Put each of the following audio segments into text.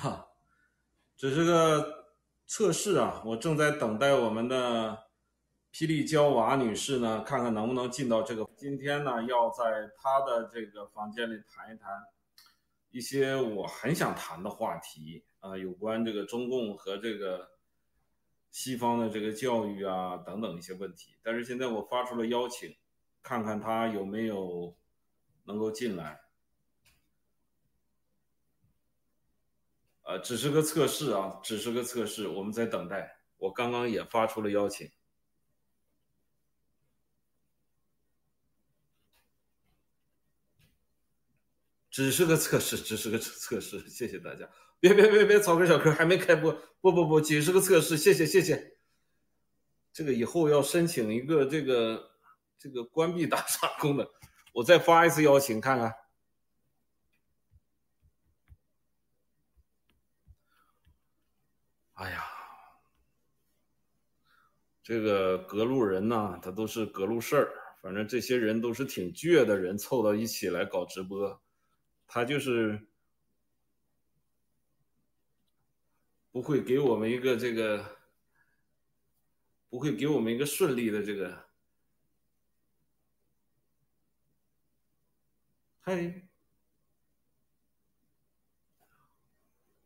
哈，只是个测试啊，我正在等待我们的霹雳娇娃女士呢，看看能不能进到这个。今天呢，要在她的这个房间里谈一谈一些我很想谈的话题啊，有关这个中共和这个西方的这个教育啊等等一些问题。但是现在我发出了邀请，看看她有没有能够进来。呃，只是个测试啊，只是个测试，我们在等待。我刚刚也发出了邀请，只是个测试，只是个测试。谢谢大家，别别别别，草根小哥还没开播，不不不，只是个测试。谢谢谢谢。这个以后要申请一个这个这个关闭打赏功能，我再发一次邀请看看。这个隔路人呢，他都是隔路事儿。反正这些人都是挺倔的人，凑到一起来搞直播，他就是不会给我们一个这个，不会给我们一个顺利的这个。嗨，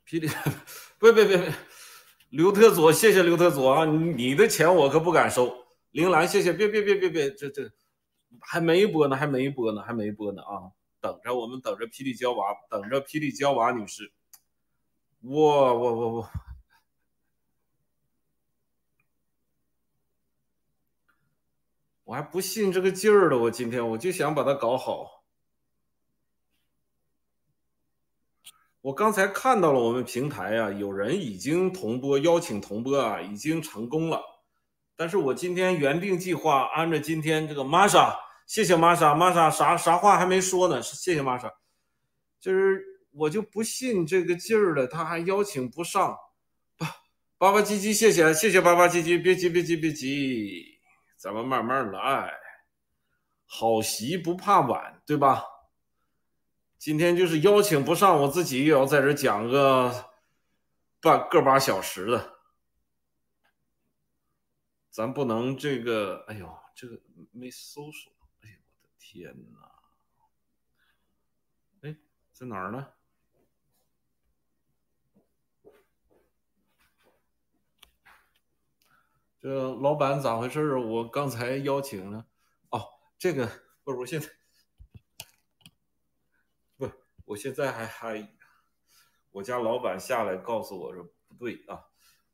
霹雳，别别别别！刘特佐，谢谢刘特佐啊！你的钱我可不敢收。铃兰，谢谢，别别别别别，这这还没播呢，还没播呢，还没播呢啊！等着，我们等着霹雳娇娃，等着霹雳娇娃女士。哇哇哇哇！我还不信这个劲儿了，我今天我就想把它搞好。我刚才看到了我们平台呀，有人已经同播，邀请同播啊，已经成功了。但是我今天原定计划，按照今天这个玛莎，谢谢玛莎，玛莎啥啥话还没说呢，谢谢玛莎。就是我就不信这个劲儿了，他还邀请不上。巴巴唧唧，谢谢谢谢巴巴唧唧，别急别急别急，咱们慢慢来，好席不怕晚，对吧？今天就是邀请不上，我自己也要在这讲个半个把小时的，咱不能这个，哎呦，这个没搜索，哎呦，我的天哪！哎，在哪儿呢？这老板咋回事儿？我刚才邀请了，哦，这个不是我现在。我现在还还，我家老板下来告诉我说不对啊，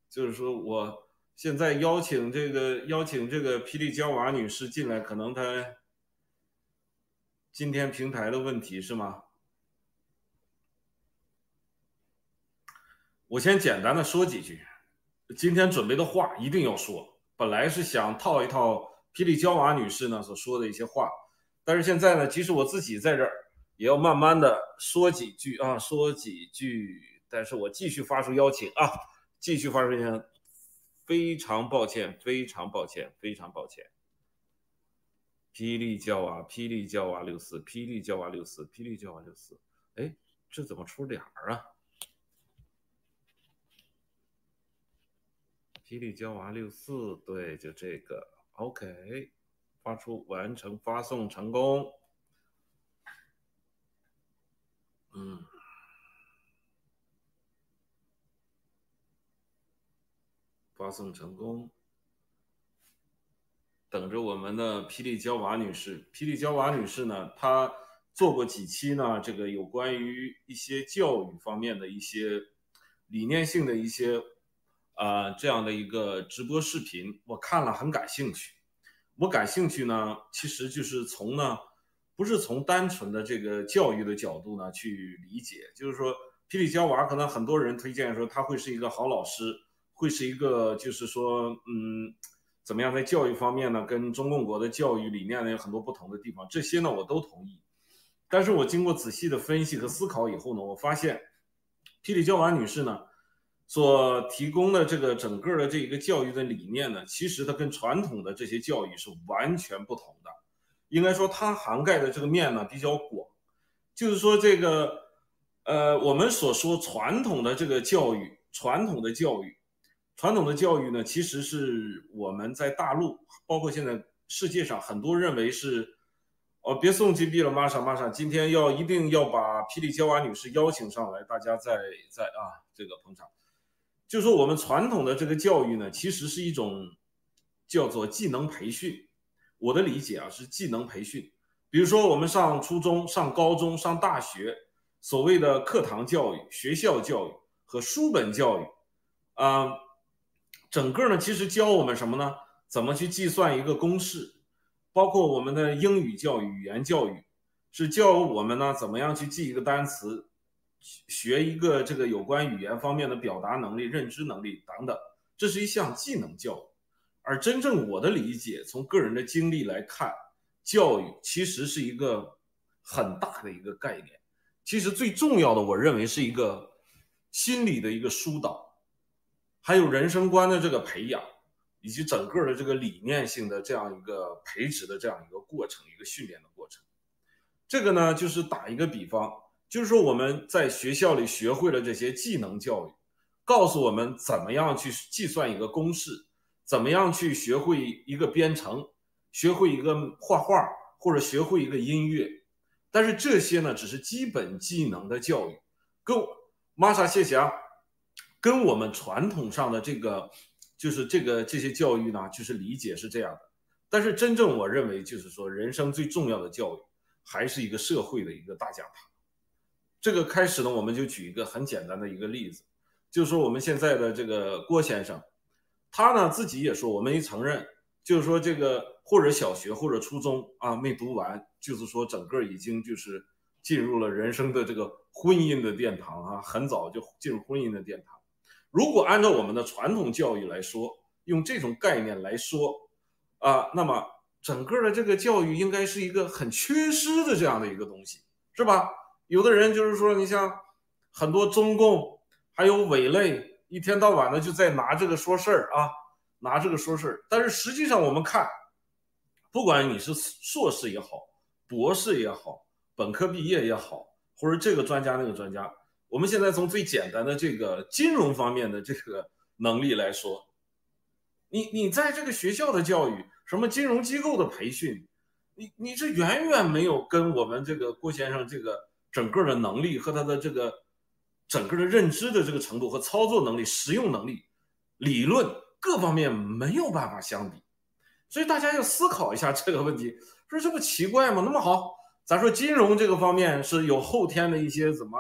就是说我现在邀请这个邀请这个霹雳娇娃女士进来，可能她今天平台的问题是吗？我先简单的说几句，今天准备的话一定要说，本来是想套一套霹雳娇娃女士呢所说的一些话，但是现在呢，即使我自己在这儿。也要慢慢的说几句啊，说几句。但是我继续发出邀请啊，继续发出邀请。非常抱歉，非常抱歉，非常抱歉。霹雳娇娃，霹雳娇娃六四，霹雳娇娃六四，霹雳娇娃六四。哎，这怎么出俩儿啊？霹雳娇娃六四，对，就这个。OK，发出完成发送成功。嗯，发送成功。等着我们的霹雳娇娃女士。霹雳娇娃女士呢，她做过几期呢？这个有关于一些教育方面的一些理念性的一些啊这样的一个直播视频，我看了很感兴趣。我感兴趣呢，其实就是从呢。不是从单纯的这个教育的角度呢去理解，就是说，霹雳娇娃可能很多人推荐说他会是一个好老师，会是一个就是说，嗯，怎么样在教育方面呢，跟中共国的教育理念呢有很多不同的地方，这些呢我都同意。但是我经过仔细的分析和思考以后呢，我发现，霹雳娇娃女士呢所提供的这个整个的这一个教育的理念呢，其实它跟传统的这些教育是完全不同的。应该说，它涵盖的这个面呢比较广，就是说，这个呃，我们所说传统的这个教育，传统的教育，传统的教育呢，其实是我们在大陆，包括现在世界上很多认为是，哦，别送金币了，玛莎玛莎，今天要一定要把霹雳娇娃女士邀请上来，大家在在啊这个捧场。就说我们传统的这个教育呢，其实是一种叫做技能培训。我的理解啊，是技能培训。比如说我们上初中、上高中、上大学，所谓的课堂教育、学校教育和书本教育，啊，整个呢其实教我们什么呢？怎么去计算一个公式？包括我们的英语教育、语言教育，是教我们呢怎么样去记一个单词。学一个这个有关语言方面的表达能力、认知能力等等，这是一项技能教育。而真正我的理解，从个人的经历来看，教育其实是一个很大的一个概念。其实最重要的，我认为是一个心理的一个疏导，还有人生观的这个培养，以及整个的这个理念性的这样一个培植的这样一个过程，一个训练的过程。这个呢，就是打一个比方。就是说，我们在学校里学会了这些技能教育，告诉我们怎么样去计算一个公式，怎么样去学会一个编程，学会一个画画，或者学会一个音乐。但是这些呢，只是基本技能的教育，跟玛莎谢霞，跟我们传统上的这个，就是这个这些教育呢，就是理解是这样的。但是真正我认为，就是说，人生最重要的教育，还是一个社会的一个大讲堂。这个开始呢，我们就举一个很简单的一个例子，就是说我们现在的这个郭先生，他呢自己也说，我们也承认，就是说这个或者小学或者初中啊没读完，就是说整个已经就是进入了人生的这个婚姻的殿堂啊，很早就进入婚姻的殿堂。如果按照我们的传统教育来说，用这种概念来说啊，那么整个的这个教育应该是一个很缺失的这样的一个东西，是吧？有的人就是说，你像很多中共还有伪类，一天到晚的就在拿这个说事儿啊，拿这个说事儿。但是实际上我们看，不管你是硕士也好，博士也好，本科毕业也好，或者这个专家那个专家，我们现在从最简单的这个金融方面的这个能力来说，你你在这个学校的教育，什么金融机构的培训，你你这远远没有跟我们这个郭先生这个。整个的能力和他的这个整个的认知的这个程度和操作能力、实用能力、理论各方面没有办法相比，所以大家要思考一下这个问题，说这不奇怪吗？那么好，咱说金融这个方面是有后天的一些怎么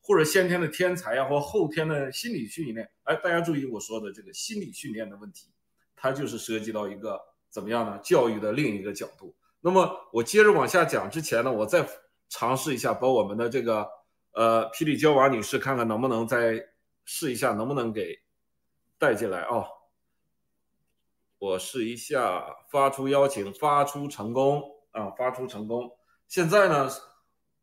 或者先天的天才呀，或后天的心理训练。哎，大家注意我说的这个心理训练的问题，它就是涉及到一个怎么样呢？教育的另一个角度。那么我接着往下讲之前呢，我再。尝试一下，把我们的这个呃霹雳娇娃女士看看能不能再试一下，能不能给带进来啊？我试一下，发出邀请，发出成功啊，发出成功。现在呢，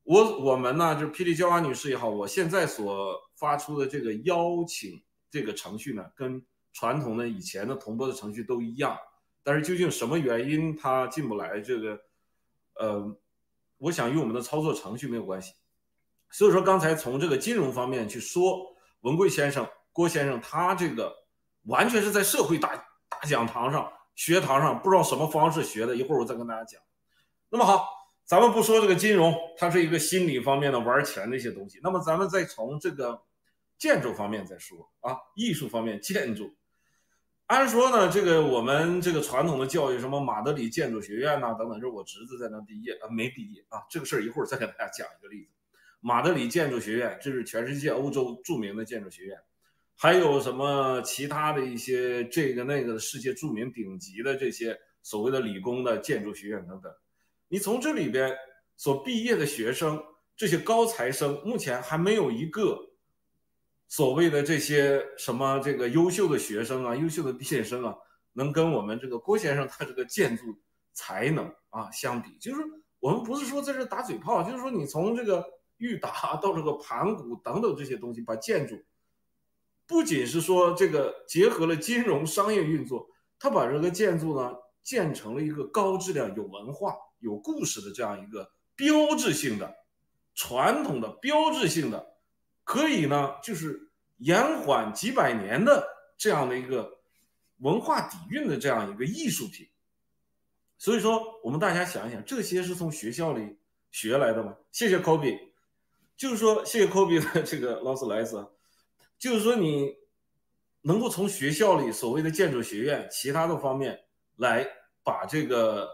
我我们呢，就是霹雳娇娃女士也好，我现在所发出的这个邀请这个程序呢，跟传统的以前的同播的程序都一样，但是究竟什么原因它进不来？这个呃。我想与我们的操作程序没有关系，所以说刚才从这个金融方面去说，文贵先生、郭先生他这个完全是在社会大大讲堂上、学堂上不知道什么方式学的，一会儿我再跟大家讲。那么好，咱们不说这个金融，它是一个心理方面的玩钱的一些东西。那么咱们再从这个建筑方面再说啊，艺术方面建筑。按说呢，这个我们这个传统的教育，什么马德里建筑学院呐等等，就是我侄子在那毕业啊，没毕业啊。这个事儿一会儿再给大家讲一个例子。马德里建筑学院，这是全世界欧洲著名的建筑学院，还有什么其他的一些这个那个世界著名顶级的这些所谓的理工的建筑学院等等。你从这里边所毕业的学生，这些高材生，目前还没有一个。所谓的这些什么这个优秀的学生啊，优秀的毕业生啊，能跟我们这个郭先生他这个建筑才能啊相比，就是我们不是说在这打嘴炮，就是说你从这个裕达 到这个盘古等等这些东西，把建筑不仅是说这个结合了金融商业运作，他把这个建筑呢建成了一个高质量、有文化、有故事的这样一个标志性的、传统的标志性的。可以呢，就是延缓几百年的这样的一个文化底蕴的这样一个艺术品。所以说，我们大家想一想，这些是从学校里学来的吗？谢谢 Kobe，就是说，谢谢科比的这个劳斯莱斯，就是说你能够从学校里所谓的建筑学院其他的方面来把这个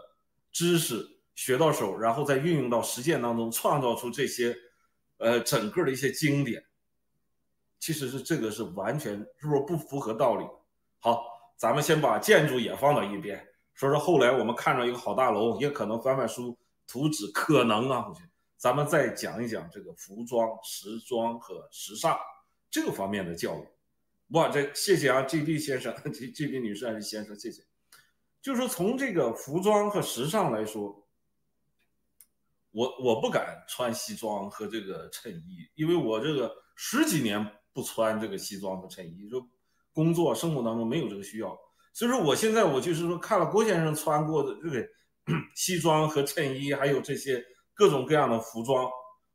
知识学到手，然后再运用到实践当中，创造出这些呃整个的一些经典，其实是这个是完全是不是不符合道理？好，咱们先把建筑也放到一边。说说后来我们看着一个好大楼，也可能翻翻书图纸，可能啊，我觉得，咱们再讲一讲这个服装、时装和时尚这个方面的教育。哇，这谢谢啊，G B 先生，G G B 女士还是先生，谢谢。就是说从这个服装和时尚来说，我我不敢穿西装和这个衬衣，因为我这个十几年不穿这个西装和衬衣，就工作生活当中没有这个需要。所以说，我现在我就是说，看了郭先生穿过的这个 西装和衬衣，还有这些各种各样的服装，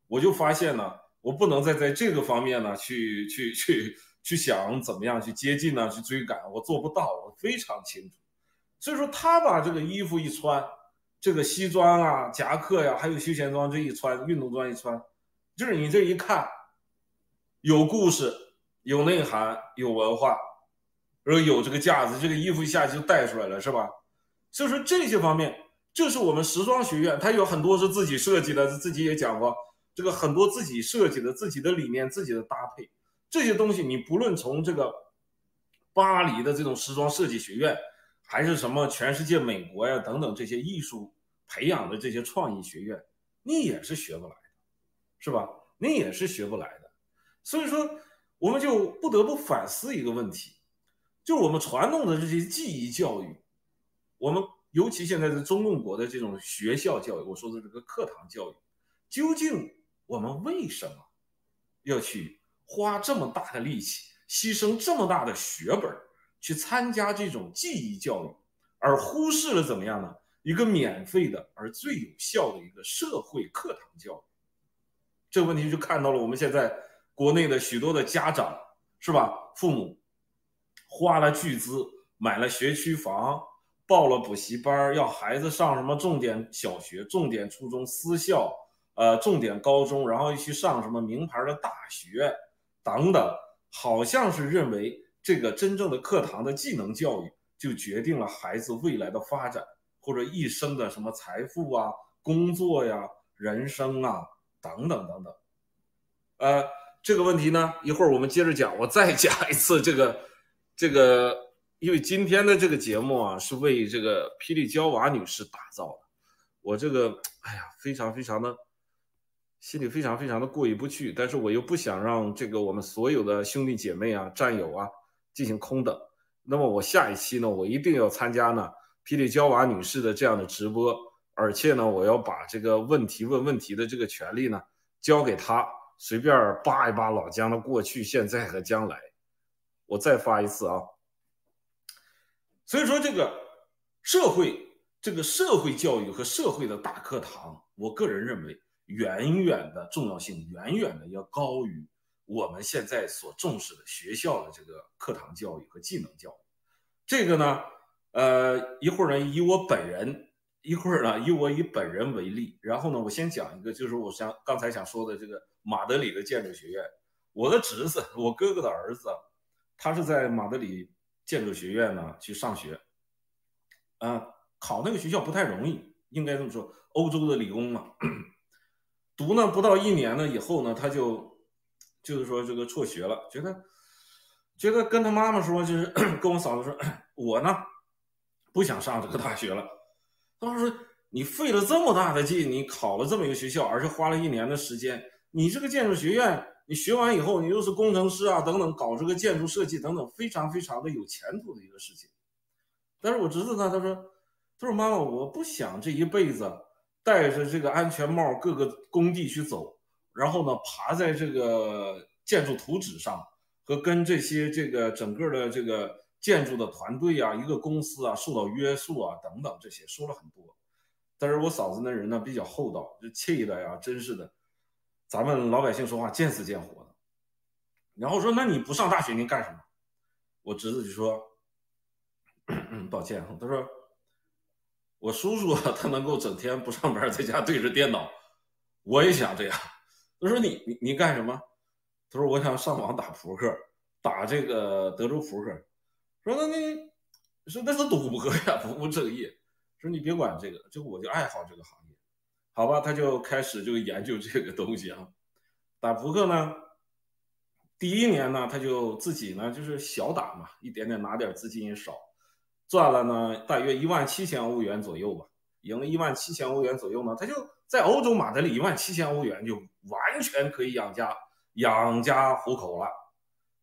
我就发现呢，我不能再在这个方面呢去去去去想怎么样去接近呢，去追赶，我做不到，我非常清楚。所以说，他把这个衣服一穿，这个西装啊、夹克呀，还有休闲装这一穿，运动装一穿，就是你这一看，有故事、有内涵、有文化。然后有这个架子，这个衣服一下就带出来了，是吧？所以说这些方面，这是我们时装学院，它有很多是自己设计的，自己也讲过，这个很多自己设计的、自己的理念、自己的搭配，这些东西你不论从这个巴黎的这种时装设计学院，还是什么全世界美国呀等等这些艺术培养的这些创意学院，你也是学不来的，是吧？你也是学不来的。所以说，我们就不得不反思一个问题。就是我们传统的这些记忆教育，我们尤其现在是中共国的这种学校教育，我说的这个课堂教育，究竟我们为什么要去花这么大的力气，牺牲这么大的血本去参加这种记忆教育，而忽视了怎么样呢？一个免费的而最有效的一个社会课堂教育。这个问题就看到了我们现在国内的许多的家长，是吧？父母。花了巨资买了学区房，报了补习班，要孩子上什么重点小学、重点初中、私校，呃，重点高中，然后又去上什么名牌的大学等等，好像是认为这个真正的课堂的技能教育就决定了孩子未来的发展或者一生的什么财富啊、工作呀、人生啊等等等等。呃，这个问题呢，一会儿我们接着讲，我再讲一次这个。这个，因为今天的这个节目啊，是为这个霹雳娇娃女士打造的，我这个，哎呀，非常非常的，心里非常非常的过意不去，但是我又不想让这个我们所有的兄弟姐妹啊、战友啊进行空等，那么我下一期呢，我一定要参加呢霹雳娇娃女士的这样的直播，而且呢，我要把这个问题问问题的这个权利呢交给她，随便扒一扒老姜的过去、现在和将来。我再发一次啊！所以说，这个社会，这个社会教育和社会的大课堂，我个人认为，远远的重要性，远远的要高于我们现在所重视的学校的这个课堂教育和技能教育。这个呢，呃，一会儿呢，以我本人，一会儿呢，以我以本人为例，然后呢，我先讲一个，就是我想刚才想说的这个马德里的建筑学院，我的侄子，我哥哥的儿子。他是在马德里建筑学院呢去上学，啊，考那个学校不太容易，应该这么说，欧洲的理工嘛，读呢不到一年呢以后呢，他就就是说这个辍学了，觉得觉得跟他妈妈说，就是 跟我嫂子说，我呢不想上这个大学了。他说你费了这么大的劲，你考了这么一个学校，而且花了一年的时间，你这个建筑学院。你学完以后，你又是工程师啊，等等，搞这个建筑设计等等，非常非常的有前途的一个事情。但是我侄子呢，他说，他说妈妈，我不想这一辈子戴着这个安全帽各个工地去走，然后呢，爬在这个建筑图纸上，和跟这些这个整个的这个建筑的团队啊，一个公司啊受到约束啊，等等这些说了很多。但是我嫂子那人呢比较厚道，就气的呀，真是的。咱们老百姓说话见死见活的，然后说那你不上大学你干什么？我侄子就说，抱歉，他说我叔叔他能够整天不上班，在家对着电脑，我也想这样。他说你你你干什么？他说我想上网打扑克，打这个德州扑克。说那你说那是赌博呀，不务正业。说你别管这个，就我就爱好这个行业，好吧？他就开始就研究这个东西啊。打扑克呢，第一年呢，他就自己呢就是小打嘛，一点点拿点资金也少，赚了呢大约一万七千欧元左右吧，赢了一万七千欧元左右呢，他就在欧洲马德里一万七千欧元就完全可以养家养家糊口了。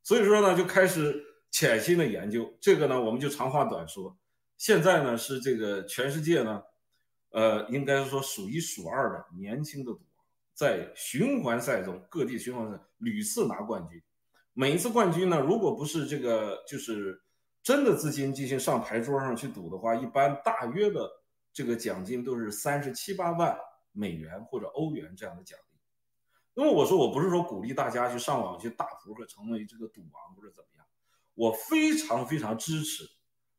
所以说呢，就开始潜心的研究这个呢，我们就长话短说。现在呢是这个全世界呢，呃，应该是说数一数二的年轻的赌王，在循环赛中各地循环赛屡次拿冠军。每一次冠军呢，如果不是这个就是真的资金进行上牌桌上去赌的话，一般大约的这个奖金都是三十七八万美元或者欧元这样的奖励。那么我说我不是说鼓励大家去上网去打扑克成为这个赌王或者怎么样，我非常非常支持。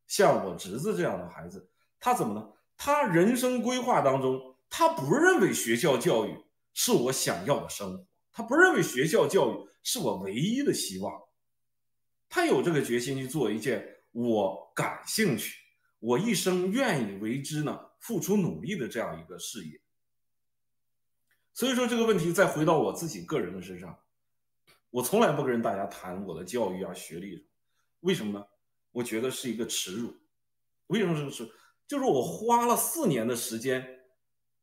像我侄子这样的孩子，他怎么呢？他人生规划当中，他不认为学校教育是我想要的生活，他不认为学校教育是我唯一的希望。他有这个决心去做一件我感兴趣、我一生愿意为之呢、付出努力的这样一个事业。所以说这个问题再回到我自己个人的身上，我从来不跟大家谈我的教育啊、学历，为什么呢？我觉得是一个耻辱，为什么是耻？就是我花了四年的时间，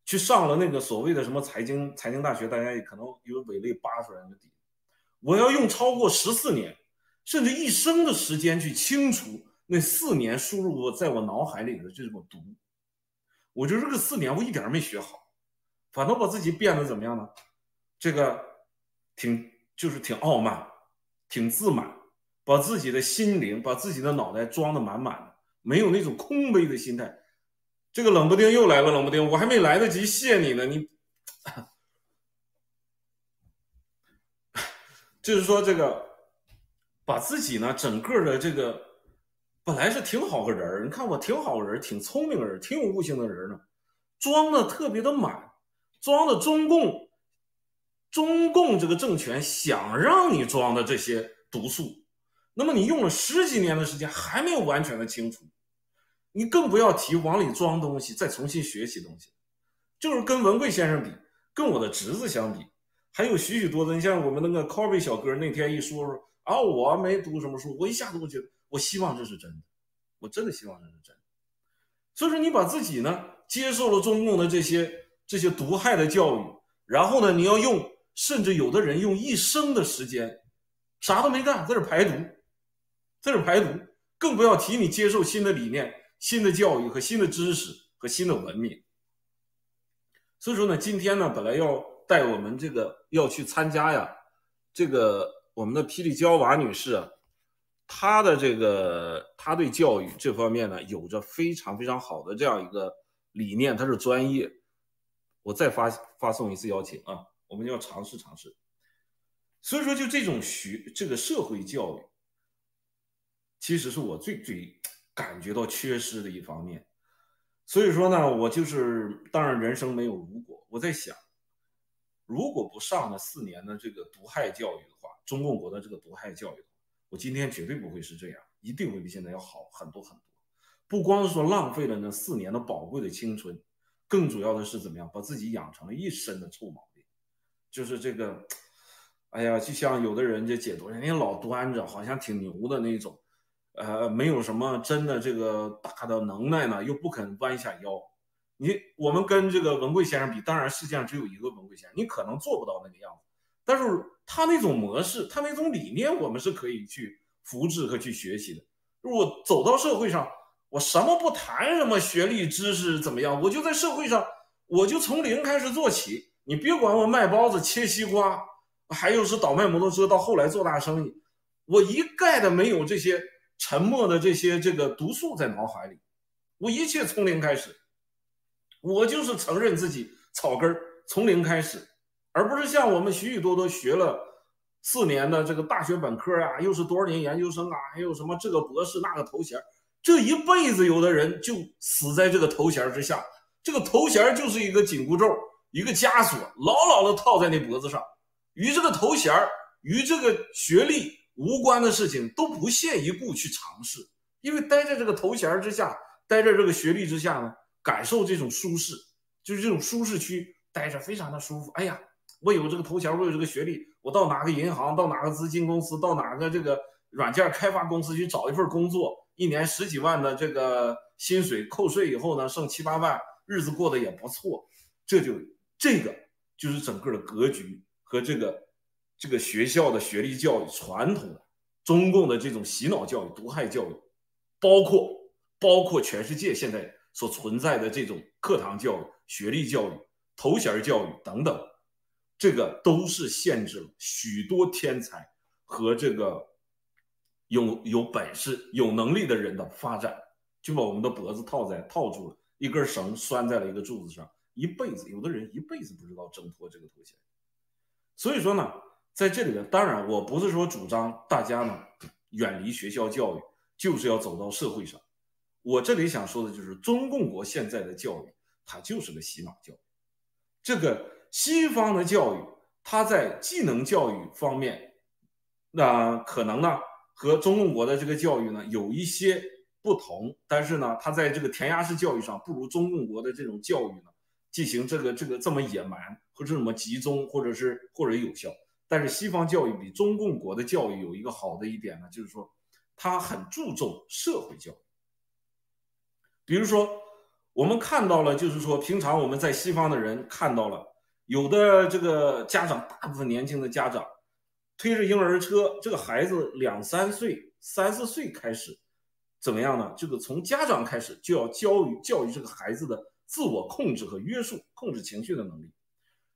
去上了那个所谓的什么财经财经大学，大家也可能有伪类扒出来的底。我要用超过十四年，甚至一生的时间去清除那四年输入我在我脑海里的这种毒。我觉得这个四年我一点没学好，反倒把自己变得怎么样呢？这个挺就是挺傲慢，挺自满。把自己的心灵，把自己的脑袋装的满满的，没有那种空杯的心态。这个冷不丁又来了，冷不丁，我还没来得及谢你呢，你，就是说这个，把自己呢整个的这个，本来是挺好个人儿，你看我挺好人，挺聪明人，挺有悟性的人呢，装的特别的满，装的中共，中共这个政权想让你装的这些毒素。那么你用了十几年的时间还没有完全的清除，你更不要提往里装东西，再重新学习东西。就是跟文贵先生比，跟我的侄子相比，还有许许多多。你像我们那个 Coffee 小哥那天一说说啊，我没读什么书，我一下子我觉得，我希望这是真的，我真的希望这是真的。所以说，你把自己呢接受了中共的这些这些毒害的教育，然后呢，你要用，甚至有的人用一生的时间，啥都没干，在这排毒。这是排毒，更不要提你接受新的理念、新的教育和新的知识和新的文明。所以说呢，今天呢，本来要带我们这个要去参加呀，这个我们的霹雳娇娃女士啊，她的这个她对教育这方面呢，有着非常非常好的这样一个理念，她是专业。我再发发送一次邀请啊，我们要尝试尝试。所以说，就这种学这个社会教育。其实是我最最感觉到缺失的一方面，所以说呢，我就是当然人生没有如果，我在想，如果不上那四年的这个毒害教育的话，中共国的这个毒害教育，我今天绝对不会是这样，一定会比现在要好很多很多。不光是说浪费了那四年的宝贵的青春，更主要的是怎么样把自己养成了一身的臭毛病，就是这个，哎呀，就像有的人就解读，人家老端着，好像挺牛的那种。呃，没有什么真的这个大的能耐呢，又不肯弯下腰。你我们跟这个文贵先生比，当然世界上只有一个文贵先生，你可能做不到那个样子。但是他那种模式，他那种理念，我们是可以去复制和去学习的。如果走到社会上，我什么不谈什么学历知识怎么样，我就在社会上，我就从零开始做起。你别管我卖包子、切西瓜，还有是倒卖摩托车，到后来做大生意，我一概的没有这些。沉默的这些这个毒素在脑海里，我一切从零开始，我就是承认自己草根儿从零开始，而不是像我们许许多多学了四年的这个大学本科啊，又是多少年研究生啊，还有什么这个博士那个头衔，这一辈子有的人就死在这个头衔之下，这个头衔就是一个紧箍咒，一个枷锁，牢牢的套在那脖子上，与这个头衔与这个学历无关的事情都不屑一顾去尝试，因为待在这个头衔之下，待在这个学历之下呢，感受这种舒适，就是这种舒适区待着非常的舒服。哎呀。我有这个头衔，我有这个学历，我到哪个银行，到哪个资金公司，到哪个这个软件开发公司去找一份工作，一年十几万的这个薪水，扣税以后呢，剩七八万，日子过得也不错。这就这个就是整个的格局和这个这个学校的学历教育传统的中共的这种洗脑教育、毒害教育，包括包括全世界现在所存在的这种课堂教育、学历教育、头衔教育等等。这个都是限制了许多天才和这个有有本事、有能力的人的发展，就把我们的脖子套在套住了，一根绳拴在了一个柱子上，一辈子，有的人一辈子不知道挣脱这个头衔。所以说呢，在这里呢，当然我不是说主张大家呢远离学校教育，就是要走到社会上。我这里想说的就是，中共国现在的教育，它就是个洗脑教育，这个。西方的教育，它在技能教育方面，那可能呢和中共国的这个教育呢有一些不同，但是呢，它在这个填鸭式教育上不如中共国的这种教育呢进行这个这个这么野蛮或者这么集中，或者是或者有效。但是西方教育比中共国的教育有一个好的一点呢，就是说它很注重社会教育，比如说我们看到了，就是说平常我们在西方的人看到了。有的这个家长，大部分年轻的家长推着婴儿车，这个孩子两三岁、三四岁开始怎么样呢？这个从家长开始就要教育教育这个孩子的自我控制和约束、控制情绪的能力。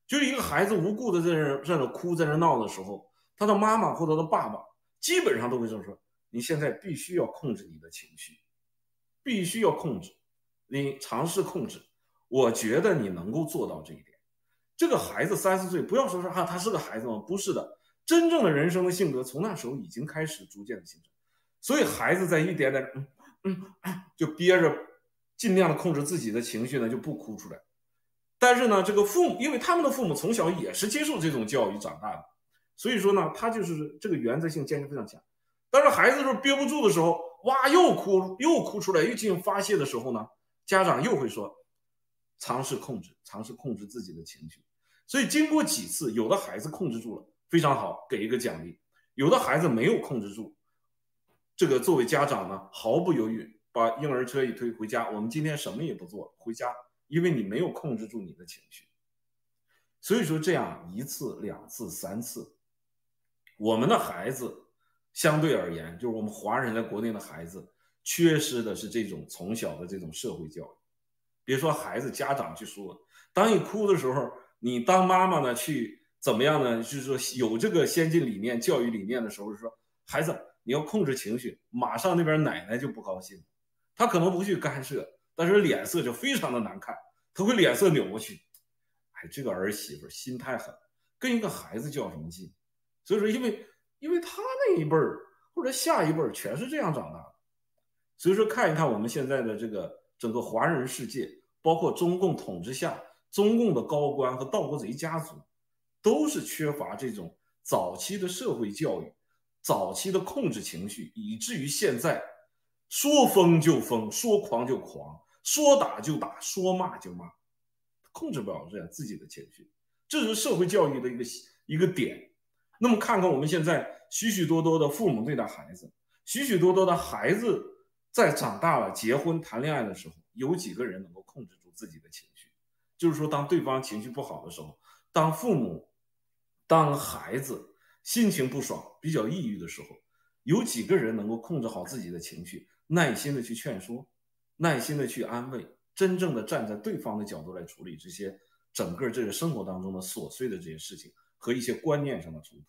就是一个孩子无故的在那在那哭、在那闹的时候，他的妈妈或者他的爸爸基本上都会这么说：“你现在必须要控制你的情绪，必须要控制，你尝试控制。我觉得你能够做到这一点。”这个孩子三四岁，不要说是哈，他是个孩子吗？不是的，真正的人生的性格从那时候已经开始逐渐的形成。所以孩子在一点点嗯嗯就憋着，尽量的控制自己的情绪呢，就不哭出来。但是呢，这个父母，因为他们的父母从小也是接受这种教育长大的，所以说呢，他就是这个原则性坚持非常强。但是孩子是憋不住的时候，哇，又哭又哭出来，又进行发泄的时候呢，家长又会说，尝试控制，尝试控制自己的情绪。所以经过几次，有的孩子控制住了，非常好，给一个奖励；有的孩子没有控制住，这个作为家长呢，毫不犹豫把婴儿车一推回家，我们今天什么也不做，回家，因为你没有控制住你的情绪。所以说这样一次、两次、三次，我们的孩子相对而言，就是我们华人在国内的孩子，缺失的是这种从小的这种社会教育。别说孩子，家长去说，当你哭的时候。你当妈妈呢，去怎么样呢？就是说有这个先进理念、教育理念的时候，说孩子你要控制情绪，马上那边奶奶就不高兴，他可能不去干涉，但是脸色就非常的难看，他会脸色扭过去。哎，这个儿媳妇心太狠，跟一个孩子较什么劲？所以说，因为因为他那一辈儿或者下一辈儿全是这样长大的，所以说看一看我们现在的这个整个华人世界，包括中共统治下。中共的高官和盗国贼家族，都是缺乏这种早期的社会教育，早期的控制情绪，以至于现在说疯就疯，说狂就狂，说打就打，说骂就骂，控制不了这样自己的情绪，这是社会教育的一个一个点。那么看看我们现在许许多多的父母对待孩子，许许多多的孩子在长大了、结婚、谈恋爱的时候，有几个人能够控制住自己的情绪？就是说，当对方情绪不好的时候，当父母、当孩子心情不爽、比较抑郁的时候，有几个人能够控制好自己的情绪，耐心的去劝说，耐心的去安慰，真正的站在对方的角度来处理这些整个这个生活当中的琐碎的这些事情和一些观念上的冲突。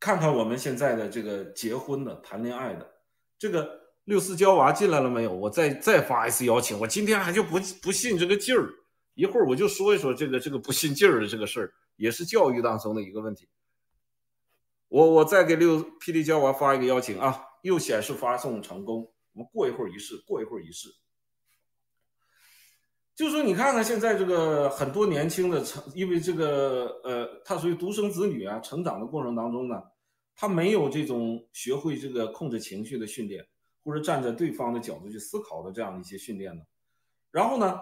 看看我们现在的这个结婚的、谈恋爱的这个。六四娇娃进来了没有？我再再发一次邀请。我今天还就不不信这个劲儿，一会儿我就说一说这个这个不信劲儿的这个事儿，也是教育当中的一个问题。我我再给六霹雳娇娃发一个邀请啊，又显示发送成功。我们过一会儿一试，过一会儿一试。就说你看看现在这个很多年轻的成，因为这个呃，他属于独生子女啊，成长的过程当中呢，他没有这种学会这个控制情绪的训练，或者站在对方的角度去思考的这样的一些训练呢。然后呢，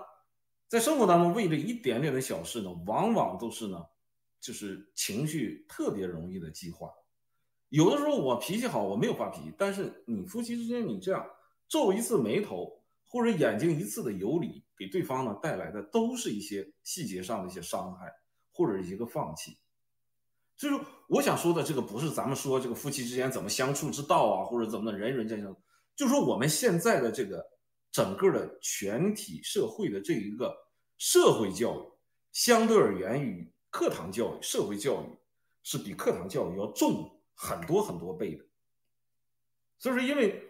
在生活当中为了一点点的小事呢，往往都是呢，就是情绪特别容易的激化。有的时候我脾气好，我没有发脾气，但是你夫妻之间你这样皱一次眉头，或者眼睛一次的游离，给对方呢带来的都是一些细节上的一些伤害，或者一个放弃。所以说，我想说的这个不是咱们说这个夫妻之间怎么相处之道啊，或者怎么的人人间相，就说我们现在的这个整个的全体社会的这一个社会教育，相对而言与课堂教育，社会教育是比课堂教育要重。很多很多倍的，所以说，因为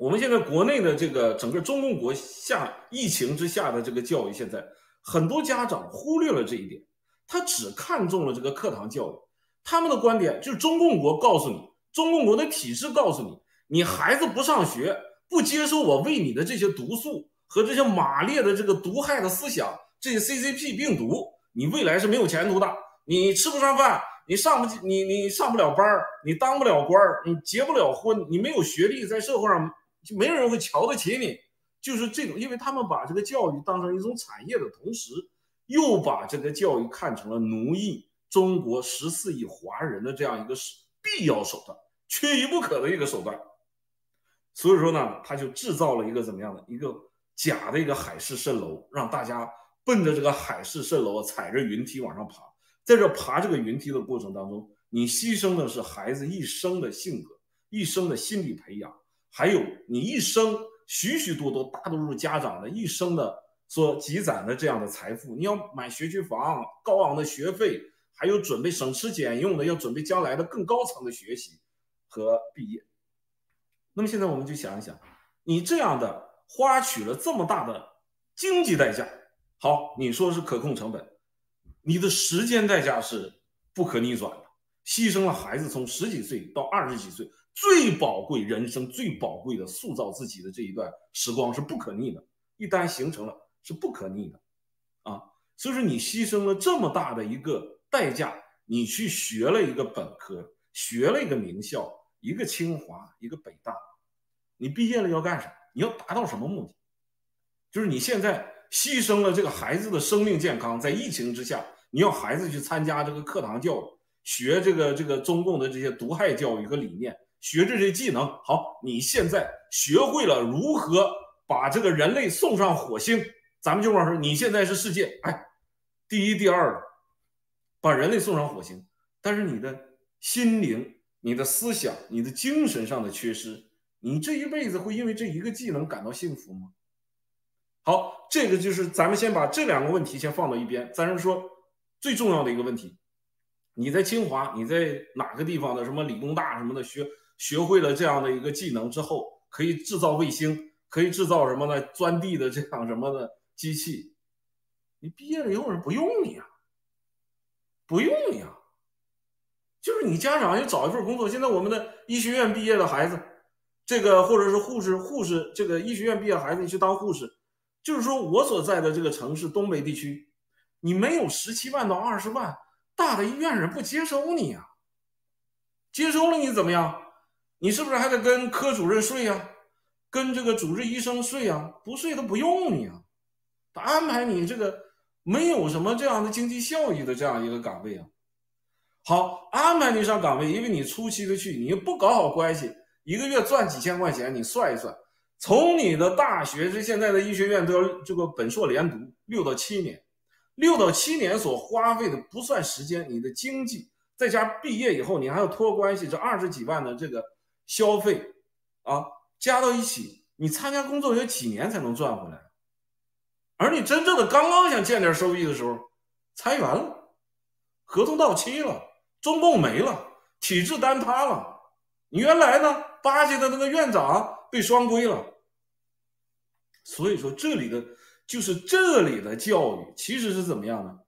我们现在国内的这个整个中共国下疫情之下的这个教育，现在很多家长忽略了这一点，他只看重了这个课堂教育。他们的观点就是中共国告诉你，中共国的体制告诉你，你孩子不上学，不接受我喂你的这些毒素和这些马列的这个毒害的思想，这些 CCP 病毒，你未来是没有前途的，你吃不上饭。你上不，你你上不了班你当不了官你结不了婚，你没有学历，在社会上就没人会瞧得起你。就是这种，因为他们把这个教育当成一种产业的同时，又把这个教育看成了奴役中国十四亿华人的这样一个必要手段，缺一不可的一个手段。所以说呢，他就制造了一个怎么样的一个假的一个海市蜃楼，让大家奔着这个海市蜃楼，踩着云梯往上爬。在这爬这个云梯的过程当中，你牺牲的是孩子一生的性格、一生的心理培养，还有你一生许许多多大多数家长的一生的所积攒的这样的财富。你要买学区房、高昂的学费，还有准备省吃俭用的，要准备将来的更高层的学习和毕业。那么现在我们就想一想，你这样的花取了这么大的经济代价，好，你说是可控成本。你的时间代价是不可逆转的，牺牲了孩子从十几岁到二十几岁最宝贵人生最宝贵的塑造自己的这一段时光是不可逆的，一旦形成了是不可逆的，啊，所以说你牺牲了这么大的一个代价，你去学了一个本科，学了一个名校，一个清华，一个北大，你毕业了要干啥？你要达到什么目的？就是你现在。牺牲了这个孩子的生命健康，在疫情之下，你要孩子去参加这个课堂教育，学这个这个中共的这些毒害教育和理念，学这些技能。好，你现在学会了如何把这个人类送上火星，咱们就往说，你现在是世界哎第一第二的，把人类送上火星。但是你的心灵、你的思想、你的精神上的缺失，你这一辈子会因为这一个技能感到幸福吗？好，这个就是咱们先把这两个问题先放到一边。咱是说最重要的一个问题，你在清华，你在哪个地方的什么理工大什么的学学会了这样的一个技能之后，可以制造卫星，可以制造什么呢？钻地的这样什么的机器，你毕业了以后人不用你啊，不用你啊，就是你家长要找一份工作。现在我们的医学院毕业的孩子，这个或者是护士，护士这个医学院毕业孩子，你去当护士。就是说，我所在的这个城市东北地区，你没有十七万到二十万，大的医院人不接收你啊。接收了你怎么样？你是不是还得跟科主任睡呀？跟这个主治医生睡呀？不睡都不用你啊，他安排你这个没有什么这样的经济效益的这样一个岗位啊。好，安排你上岗位，因为你初期的去，你又不搞好关系，一个月赚几千块钱，你算一算。从你的大学这现在的医学院都要这个本硕连读六到七年，六到七年所花费的不算时间，你的经济再加毕业以后你还要托关系，这二十几万的这个消费啊加到一起，你参加工作有几年才能赚回来？而你真正的刚刚想见点收益的时候，裁员了，合同到期了，中共没了，体制坍塌了，你原来呢巴结的那个院长。被双规了，所以说这里的就是这里的教育其实是怎么样呢？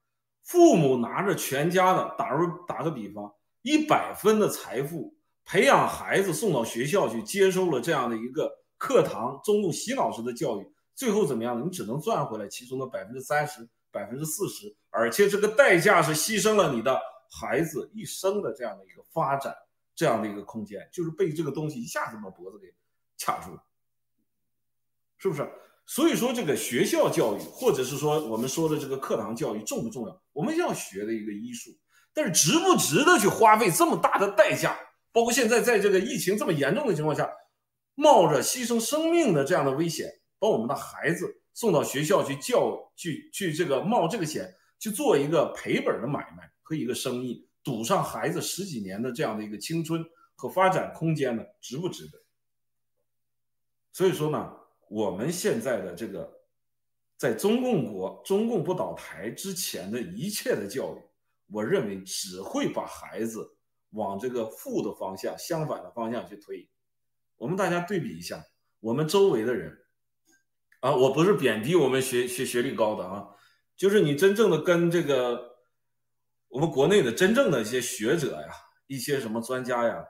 父母拿着全家的，打入打个比方，一百分的财富，培养孩子送到学校去，接受了这样的一个课堂中共洗脑式的教育，最后怎么样？你只能赚回来其中的百分之三十、百分之四十，而且这个代价是牺牲了你的孩子一生的这样的一个发展，这样的一个空间，就是被这个东西一下子把脖子给卡住了，是不是？所以说，这个学校教育，或者是说我们说的这个课堂教育重不重要？我们要学的一个医术，但是值不值得去花费这么大的代价？包括现在在这个疫情这么严重的情况下，冒着牺牲生命的这样的危险，把我们的孩子送到学校去教，去去这个冒这个险去做一个赔本的买卖和一个生意，赌上孩子十几年的这样的一个青春和发展空间呢？值不值得？所以说呢？我们现在的这个，在中共国、中共不倒台之前的一切的教育，我认为只会把孩子往这个负的方向、相反的方向去推。我们大家对比一下，我们周围的人，啊，我不是贬低我们学学学历高的啊，就是你真正的跟这个我们国内的真正的一些学者呀、一些什么专家呀，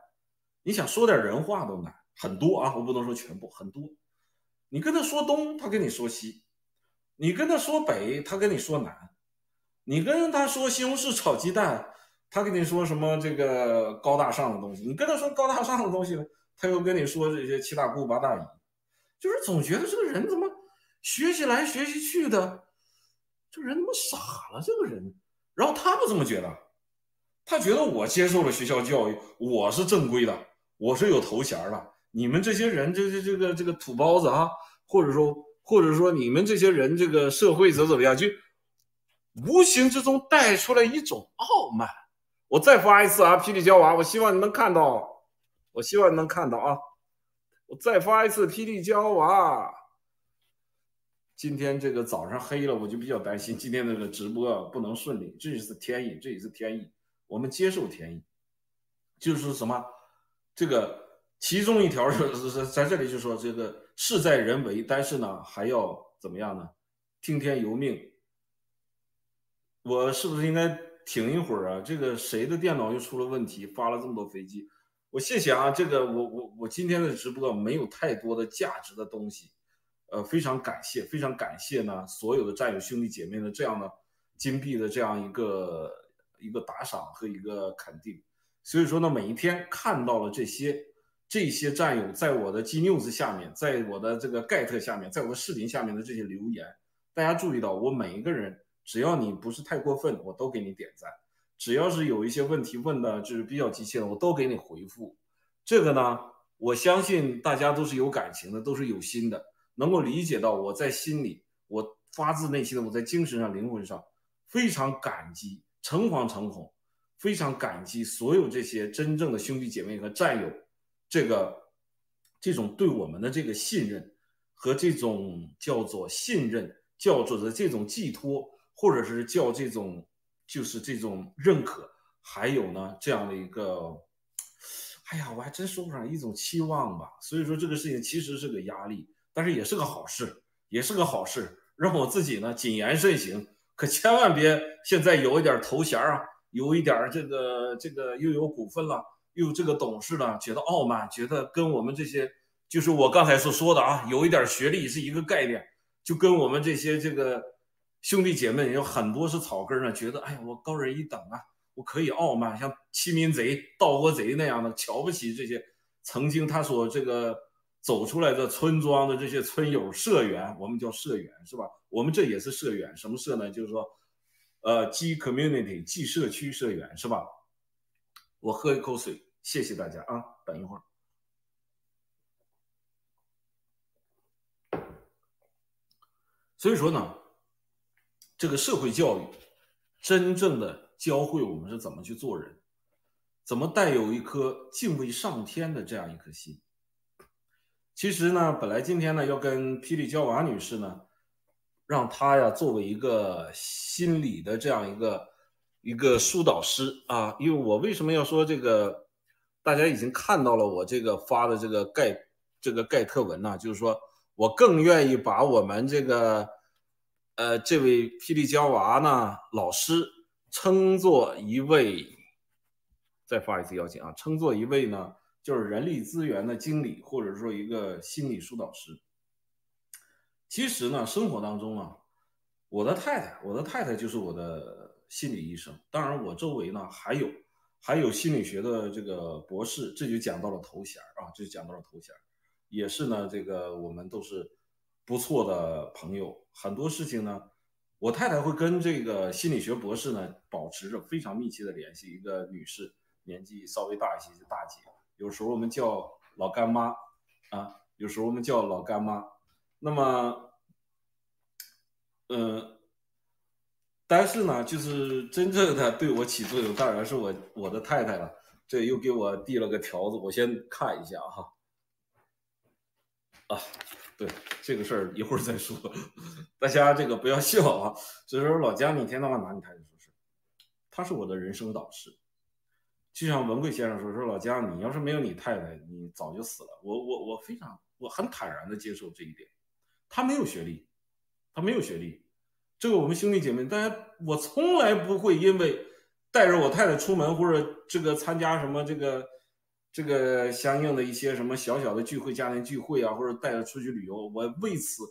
你想说点人话都难，很多啊，我不能说全部，很多。你跟他说东，他跟你说西；你跟他说北，他跟你说南；你跟他说西红柿炒鸡蛋，他跟你说什么这个高大上的东西；你跟他说高大上的东西呢，他又跟你说这些七大姑八大姨。就是总觉得这个人怎么学习来学习去的，这人怎么傻了？这个人，然后他不这么觉得，他觉得我接受了学校教育，我是正规的，我是有头衔的。你们这些人，这这这个这个土包子啊，或者说或者说你们这些人，这个社会怎怎么样，就无形之中带出来一种傲慢。我再发一次啊，霹雳娇娃，我希望你能看到，我希望你能看到啊，我再发一次霹雳娇娃。今天这个早上黑了，我就比较担心今天这个直播不能顺利，这也是天意，这也是天意，我们接受天意，就是什么这个。其中一条是是是在这里就说这个事在人为，但是呢还要怎么样呢？听天由命。我是不是应该停一会儿啊？这个谁的电脑又出了问题，发了这么多飞机？我谢谢啊，这个我我我今天的直播没有太多的价值的东西，呃，非常感谢，非常感谢呢所有的战友兄弟姐妹的这样的金币的这样一个一个打赏和一个肯定。所以说呢，每一天看到了这些。这些战友在我的 G News 下面，在我的这个盖特下面，在我的视频下面的这些留言，大家注意到，我每一个人，只要你不是太过分，我都给你点赞；只要是有一些问题问的，就是比较急切的，我都给你回复。这个呢，我相信大家都是有感情的，都是有心的，能够理解到我在心里，我发自内心的，我在精神上、灵魂上非常感激，诚惶诚恐，非常感激所有这些真正的兄弟姐妹和战友。这个这种对我们的这个信任和这种叫做信任，叫做的这种寄托，或者是叫这种就是这种认可，还有呢这样的一个，哎呀，我还真说不上一种期望吧。所以说这个事情其实是个压力，但是也是个好事，也是个好事，让我自己呢谨言慎行，可千万别现在有一点头衔啊，有一点这个这个又有股份了。又这个董事呢，觉得傲慢，觉得跟我们这些，就是我刚才所说的啊，有一点学历是一个概念，就跟我们这些这个兄弟姐妹有很多是草根呢，觉得哎呀，我高人一等啊，我可以傲慢，像欺民贼、盗国贼那样的，瞧不起这些曾经他所这个走出来的村庄的这些村友、社员，我们叫社员是吧？我们这也是社员，什么社呢？就是说，呃，G community G 社区社员是吧？我喝一口水，谢谢大家啊！等一会儿。所以说呢，这个社会教育真正的教会我们是怎么去做人，怎么带有一颗敬畏上天的这样一颗心。其实呢，本来今天呢要跟霹雳娇娃女士呢，让她呀作为一个心理的这样一个。一个疏导师啊，因为我为什么要说这个？大家已经看到了我这个发的这个盖这个盖特文呢，就是说我更愿意把我们这个呃这位霹雳娇娃呢老师称作一位再发一次邀请啊，称作一位呢，就是人力资源的经理，或者说一个心理疏导师。其实呢，生活当中啊，我的太太，我的太太就是我的心理医生。当然，我周围呢还有还有心理学的这个博士，这就讲到了头衔啊，这就讲到了头衔，也是呢，这个我们都是不错的朋友。很多事情呢，我太太会跟这个心理学博士呢保持着非常密切的联系。一个女士，年纪稍微大一些，就大姐，有时候我们叫老干妈啊，有时候我们叫老干妈。那么，嗯，但是呢，就是真正的对我起作用，当然是我我的太太了。这又给我递了个条子，我先看一下哈。啊，对这个事儿一会儿再说，大家这个不要笑啊。所以说，老姜，你一天到晚拿你太太说事，他是我的人生导师。就像文贵先生说，说老姜，你要是没有你太太，你早就死了。我我我非常我很坦然的接受这一点。他没有学历，他没有学历。这个我们兄弟姐妹，大家我从来不会因为带着我太太出门或者这个参加什么这个这个相应的一些什么小小的聚会、家庭聚会啊，或者带着出去旅游，我为此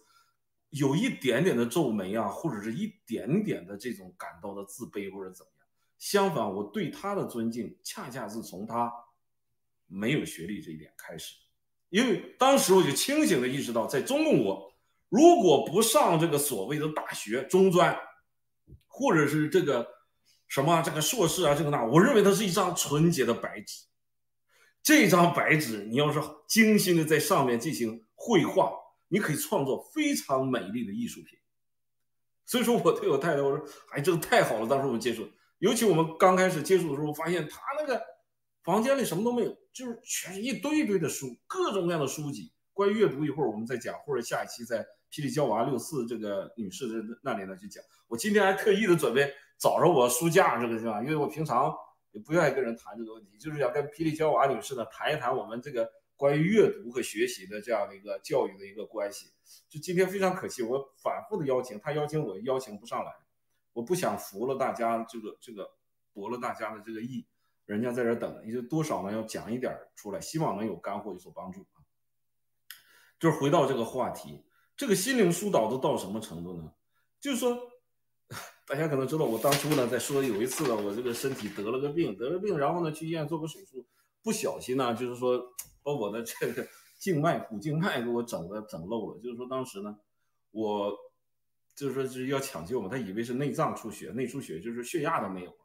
有一点点的皱眉啊，或者是一点点的这种感到的自卑或者怎么样。相反，我对他的尊敬恰恰是从他没有学历这一点开始，因为当时我就清醒的意识到，在中共国。如果不上这个所谓的大学、中专，或者是这个什么这个硕士啊，这个那，我认为它是一张纯洁的白纸。这张白纸，你要是精心的在上面进行绘画，你可以创作非常美丽的艺术品。所以说我对我太太我说，哎，这个太好了。当时我们接触，尤其我们刚开始接触的时候，发现他那个房间里什么都没有，就是全是一堆一堆的书，各种各样的书籍。关于阅读，一会儿我们再讲，或者下一期在。霹雳娇娃六四这个女士的那里呢去讲，我今天还特意的准备找着我书架这个是吧？因为我平常也不愿意跟人谈这个问题，就是想跟霹雳娇娃女士呢谈一谈我们这个关于阅读和学习的这样的一个教育的一个关系。就今天非常可惜，我反复的邀请她，邀请我邀请不上来，我不想服了大家这个这个驳了大家的这个意，人家在这等，也就多少呢要讲一点出来，希望能有干货有所帮助啊。就是回到这个话题。这个心灵疏导都到什么程度呢？就是说，大家可能知道，我当初呢在说有一次呢，我这个身体得了个病，得了病，然后呢去医院做个手术，不小心呢，就是说把我的这个静脉、股静脉给我整的整漏了。就是说当时呢，我就是说是要抢救嘛，他以为是内脏出血，内出血就是血压都没有了，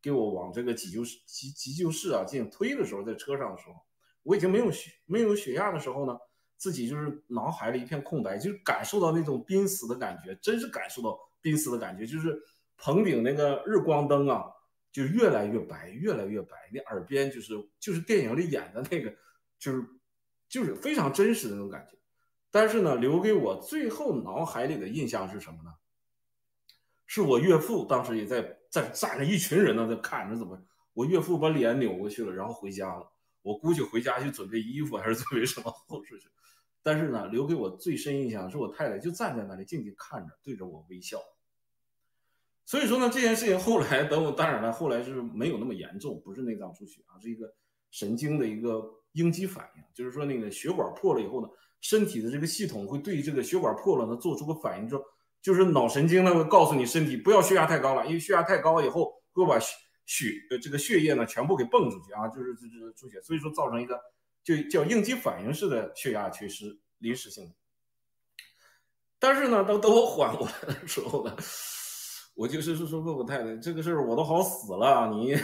给我往这个急救室急急救室啊进行推的时候，在车上的时候，我已经没有血没有血压的时候呢。自己就是脑海里一片空白，就是感受到那种濒死的感觉，真是感受到濒死的感觉。就是棚顶那个日光灯啊，就越来越白，越来越白。那耳边就是就是电影里演的那个，就是就是非常真实的那种感觉。但是呢，留给我最后脑海里的印象是什么呢？是我岳父当时也在在站着一群人呢，在看着怎么，我岳父把脸扭过去了，然后回家了。我估计回家去准备衣服还是准备什么后事去。但是呢，留给我最深印象是我太太就站在那里静静看着，对着我微笑。所以说呢，这件事情后来等我当然了，后来是没有那么严重，不是内脏出血啊，是一个神经的一个应激反应，就是说那个血管破了以后呢，身体的这个系统会对这个血管破了呢做出个反应，说就是脑神经呢会告诉你身体不要血压太高了，因为血压太高以后会把血血呃这个血液呢全部给泵出去啊，就是这这出血，所以说造成一个。就叫应激反应式的血压缺失，临时性的。但是呢，等等我缓过来的时候呢，我就是说说问我太太，这个事儿我都好死了，你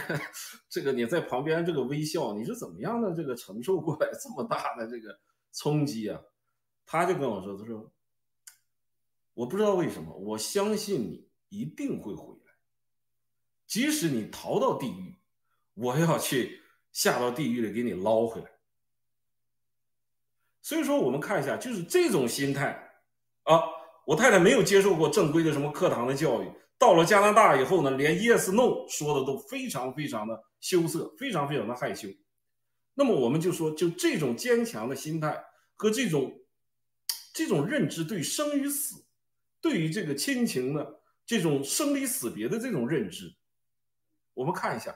这个你在旁边这个微笑，你是怎么样的这个承受过来这么大的这个冲击啊？他就跟我说，他说，我不知道为什么，我相信你一定会回来，即使你逃到地狱，我要去下到地狱里给你捞回来。所以说，我们看一下，就是这种心态啊。我太太没有接受过正规的什么课堂的教育，到了加拿大以后呢，连 yes no 说的都非常非常的羞涩，非常非常的害羞。那么我们就说，就这种坚强的心态和这种这种认知，对生与死，对于这个亲情的这种生离死别的这种认知，我们看一下，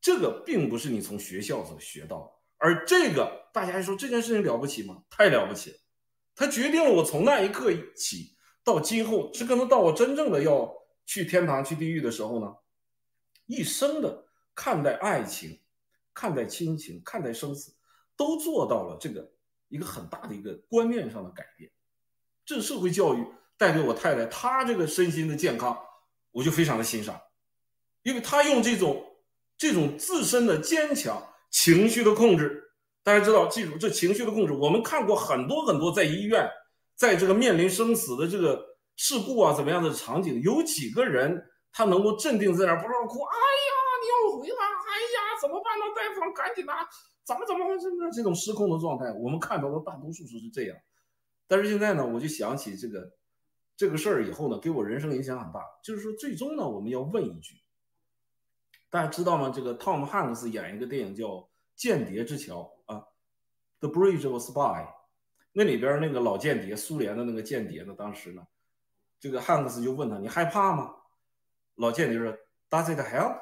这个并不是你从学校所学到的，而这个大家还说这件事情了不起吗？太了不起了，它决定了我从那一刻起到今后，是可能到我真正的要去天堂去地狱的时候呢，一生的看待爱情、看待亲情、看待生死，都做到了这个一个很大的一个观念上的改变。这社会教育带给我太太，她这个身心的健康，我就非常的欣赏，因为她用这种。这种自身的坚强、情绪的控制，大家知道，记住这情绪的控制。我们看过很多很多在医院，在这个面临生死的这个事故啊，怎么样的场景，有几个人他能够镇定在那儿不让哭？哎呀，你要回来？哎呀，怎么办呢？大夫，赶紧的，怎么怎么回事呢？这种失控的状态，我们看到的大多数是是这样。但是现在呢，我就想起这个这个事儿以后呢，给我人生影响很大。就是说，最终呢，我们要问一句。大家知道吗？这个汤姆汉克斯演一个电影叫《间谍之桥》，《The Bridge of Spy》，那里边那个老间谍，苏联的那个间谍呢，当时呢，这个汉克斯就问他：“你害怕吗？”老间谍说：“Does it help？”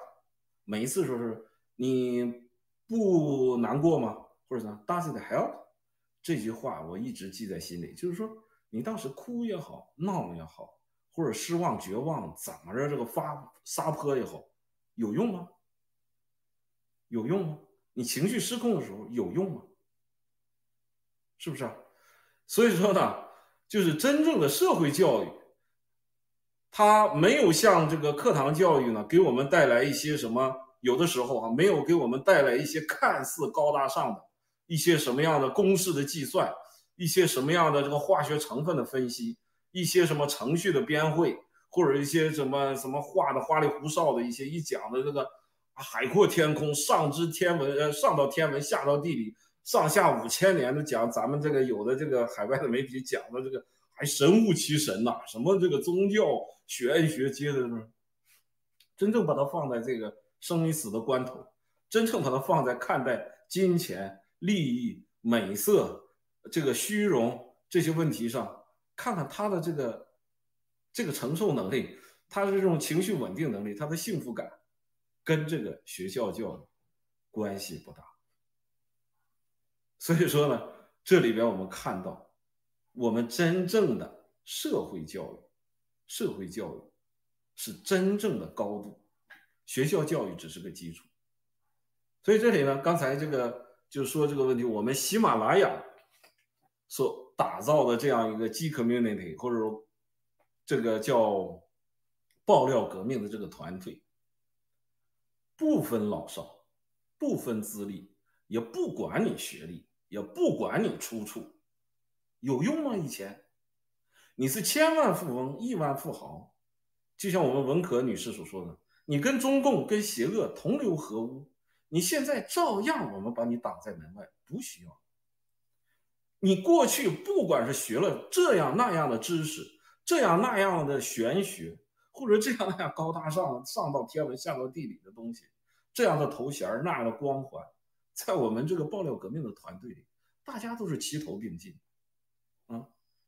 每一次说是你不难过吗？或者说 “Does it help？” 这句话我一直记在心里，就是说你当时哭也好，闹也好，或者失望、绝望，怎么着这个发撒泼也好。有用吗？有用吗？你情绪失控的时候有用吗？是不是？所以说呢，就是真正的社会教育，它没有像这个课堂教育呢，给我们带来一些什么？有的时候啊，没有给我们带来一些看似高大上的一些什么样的公式的计算，一些什么样的这个化学成分的分析，一些什么程序的编绘。或者一些什么什么画的花里胡哨的一些一讲的这个海阔天空，上知天文呃上到天文下到地理，上下五千年的讲咱们这个有的这个海外的媒体讲的这个还神乎其神呐，什么这个宗教玄学接着呢，真正把它放在这个生与死的关头，真正把它放在看待金钱利益美色这个虚荣这些问题上，看看他的这个。这个承受能力，他的这种情绪稳定能力，他的幸福感，跟这个学校教育关系不大。所以说呢，这里边我们看到，我们真正的社会教育，社会教育是真正的高度，学校教育只是个基础。所以这里呢，刚才这个就说这个问题，我们喜马拉雅所打造的这样一个 G community，或者说。这个叫爆料革命的这个团队，不分老少，不分资历，也不管你学历，也不管你出处，有用吗？以前你是千万富翁、亿万富豪，就像我们文可女士所说的，你跟中共、跟邪恶同流合污，你现在照样我们把你挡在门外，不需要。你过去不管是学了这样那样的知识。这样那样的玄学，或者这样那样高大上、上到天文下到地理的东西，这样的头衔那样的光环，在我们这个爆料革命的团队里，大家都是齐头并进。啊，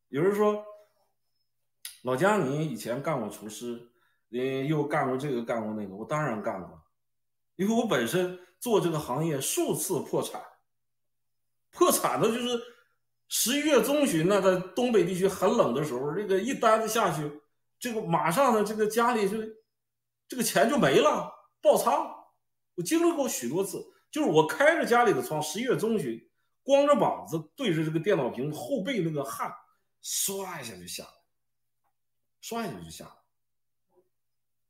有人说，老姜，你以前干过厨师，你又干过这个干过那个，我当然干过，因为我本身做这个行业数次破产，破产的就是。十一月中旬那，在东北地区很冷的时候，这个一单子下去，这个马上呢，这个家里就这个钱就没了，爆仓。我经历过许多次，就是我开着家里的窗，十一月中旬，光着膀子对着这个电脑屏，后背那个汗唰一下就下来，唰一下就下来，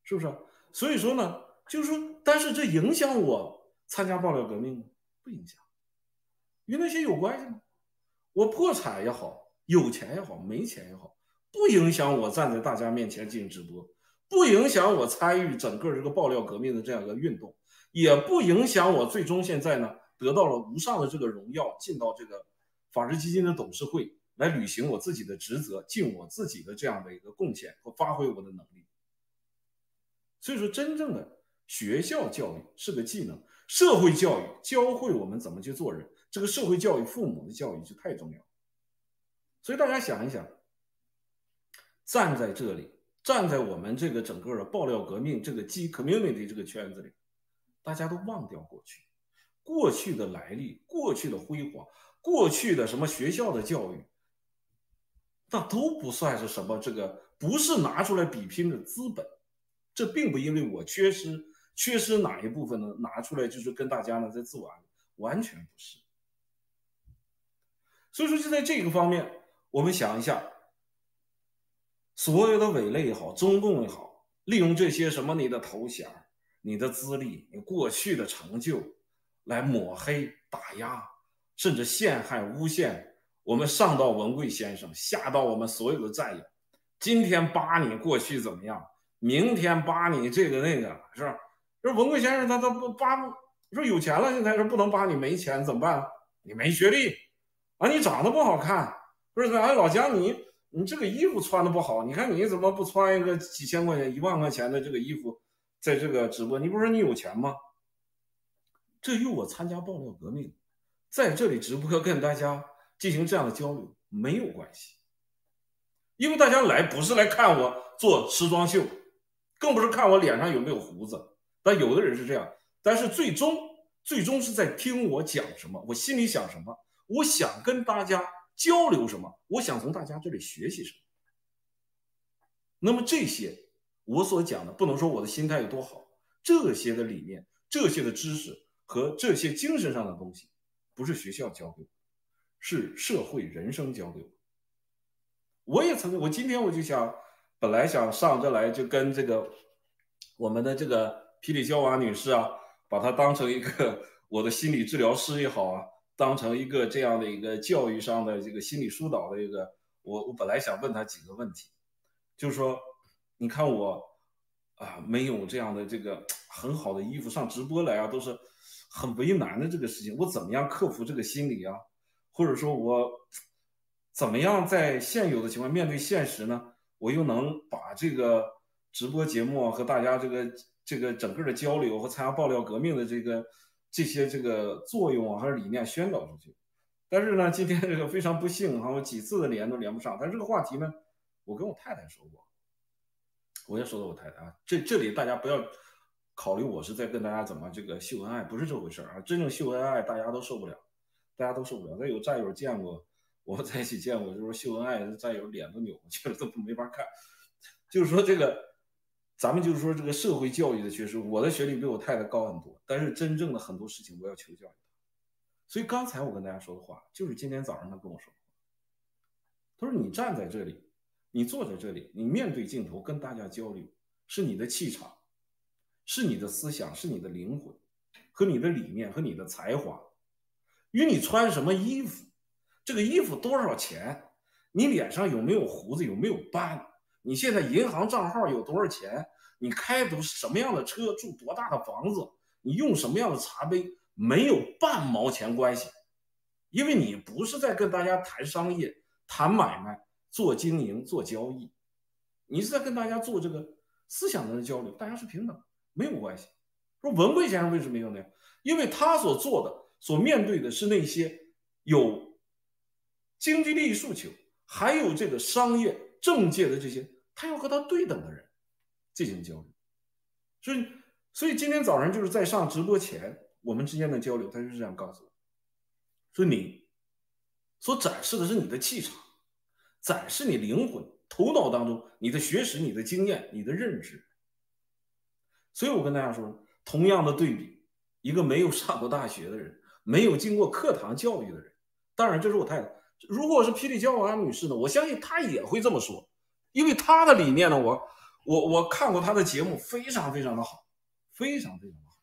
是不是？所以说呢，就是说，但是这影响我参加爆料革命吗？不影响，与那些有关系吗？我破产也好，有钱也好，没钱也好，不影响我站在大家面前进行直播，不影响我参与整个这个爆料革命的这样一个运动，也不影响我最终现在呢得到了无上的这个荣耀，进到这个法治基金的董事会来履行我自己的职责，尽我自己的这样的一个贡献和发挥我的能力。所以说，真正的学校教育是个技能，社会教育教会我们怎么去做人。这个社会教育、父母的教育就太重要，所以大家想一想，站在这里，站在我们这个整个的爆料革命这个基 community 这个圈子里，大家都忘掉过去，过去的来历，过去的辉煌，过去的什么学校的教育，那都不算是什么，这个不是拿出来比拼的资本。这并不因为我缺失缺失哪一部分呢？拿出来就是跟大家呢在自我安慰，完全不是。所以说，就在这个方面，我们想一下，所有的伪类也好，中共也好，利用这些什么你的头衔、你的资历、你过去的成就，来抹黑、打压，甚至陷害、诬陷我们上到文贵先生，下到我们所有的战友。今天扒你过去怎么样？明天扒你这个那个，是吧？说文贵先生他他不扒不，说有钱了，现在说不能扒你没钱怎么办？你没学历。啊，你长得不好看，不是？哎，老姜，你你这个衣服穿的不好，你看你怎么不穿一个几千块钱、一万块钱的这个衣服，在这个直播？你不是说你有钱吗？这与我参加爆料革命，在这里直播跟大家进行这样的交流没有关系，因为大家来不是来看我做时装秀，更不是看我脸上有没有胡子。但有的人是这样，但是最终最终是在听我讲什么，我心里想什么。我想跟大家交流什么？我想从大家这里学习什么？那么这些我所讲的，不能说我的心态有多好，这些的理念、这些的知识和这些精神上的东西，不是学校教给我，是社会人生教给我。我也曾经，我今天我就想，本来想上这来就跟这个我们的这个皮里娇娃女士啊，把她当成一个我的心理治疗师也好啊。当成一个这样的一个教育上的这个心理疏导的一个，我我本来想问她几个问题，就是说，你看我啊，没有这样的这个很好的衣服上直播来啊，都是很为难的这个事情，我怎么样克服这个心理啊？或者说，我怎么样在现有的情况面对现实呢？我又能把这个直播节目和大家这个这个整个的交流和参加爆料革命的这个。这些这个作用啊，还是理念宣导出去，但是呢，今天这个非常不幸哈，我几次的连都连不上。但是这个话题呢，我跟我太太说过，我也说到我太太啊，这这里大家不要考虑我是在跟大家怎么这个秀恩爱，不是这回事啊。真正秀恩爱，大家都受不了，大家都受不了。那有战友见过，我们在一起见过，就是说秀恩爱，战友脸都扭过去了，都没法看。就是说这个。咱们就是说这个社会教育的缺失，我的学历比我太太高很多，但是真正的很多事情我要求教育他。所以刚才我跟大家说的话，就是今天早上他跟我说，他说你站在这里，你坐在这里，你面对镜头跟大家交流，是你的气场，是你的思想，是你的灵魂，和你的理念和你的才华，与你穿什么衣服，这个衣服多少钱，你脸上有没有胡子，有没有斑。你现在银行账号有多少钱？你开的什么样的车？住多大的房子？你用什么样的茶杯？没有半毛钱关系，因为你不是在跟大家谈商业、谈买卖、做经营、做交易，你是在跟大家做这个思想上的交流，大家是平等，没有关系。说文贵先生为什么没有呢？因为他所做的、所面对的是那些有经济利益诉求，还有这个商业。政界的这些，他要和他对等的人进行交流，所以，所以今天早上就是在上直播前，我们之间的交流，他就是这样告诉我，说你所展示的是你的气场，展示你灵魂、头脑当中你的学识、你的经验、你的认知。所以我跟大家说，同样的对比，一个没有上过大学的人，没有经过课堂教育的人，当然这是我太太。如果是霹雳娇娃女士呢？我相信她也会这么说，因为她的理念呢，我我我看过她的节目，非常非常的好，非常非常的好。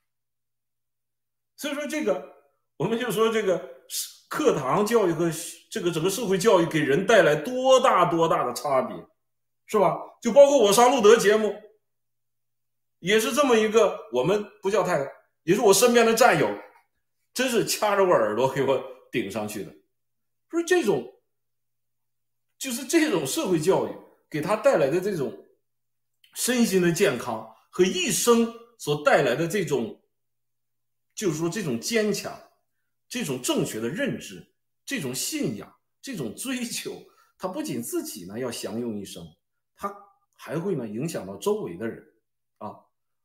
所以说这个，我们就说这个课堂教育和这个整个社会教育给人带来多大多大的差别，是吧？就包括我上路德节目，也是这么一个，我们不叫太太，也是我身边的战友，真是掐着我耳朵给我顶上去的。不是这种，就是这种社会教育给他带来的这种身心的健康和一生所带来的这种，就是说这种坚强、这种正确的认知、这种信仰、这种追求，他不仅自己呢要享用一生，他还会呢影响到周围的人啊。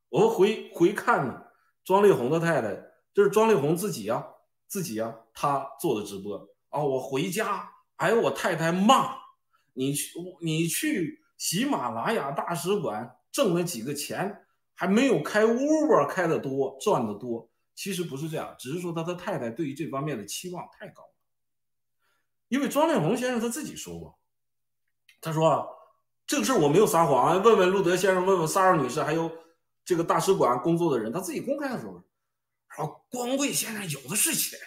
我们回回看呢，庄丽红的太太，这是庄丽红自己啊，自己啊，她做的直播啊。我回家，哎，我太太骂你去，你去喜马拉雅大使馆挣了几个钱，还没有开 Uber 开的多，赚的多。其实不是这样，只是说他的太太对于这方面的期望太高了。因为庄丽红先生他自己说过，他说啊，这个事儿我没有撒谎啊，问问路德先生，问问萨尔女士，还有这个大使馆工作的人，他自己公开的说，说光贵先生有的是钱，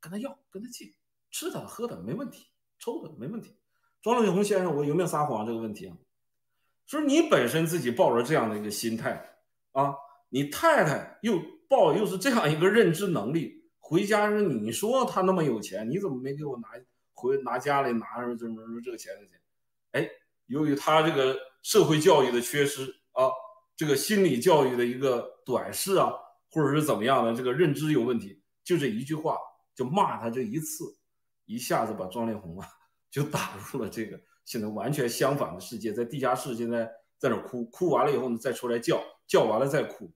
跟他要，跟他借，吃的喝的没问题，抽的没问题。庄丽红先生，我有没有撒谎这个问题啊？说你本身自己抱着这样的一个心态啊，你太太又。报又是这样一个认知能力，回家说你说他那么有钱，你怎么没给我拿回拿家里拿着这么这个钱的钱？哎，由于他这个社会教育的缺失啊，这个心理教育的一个短视啊，或者是怎么样的，这个认知有问题，就这一句话就骂他这一次，一下子把庄丽红啊 就打入了这个现在完全相反的世界，在地下室现在在那哭，哭完了以后呢再出来叫，叫完了再哭，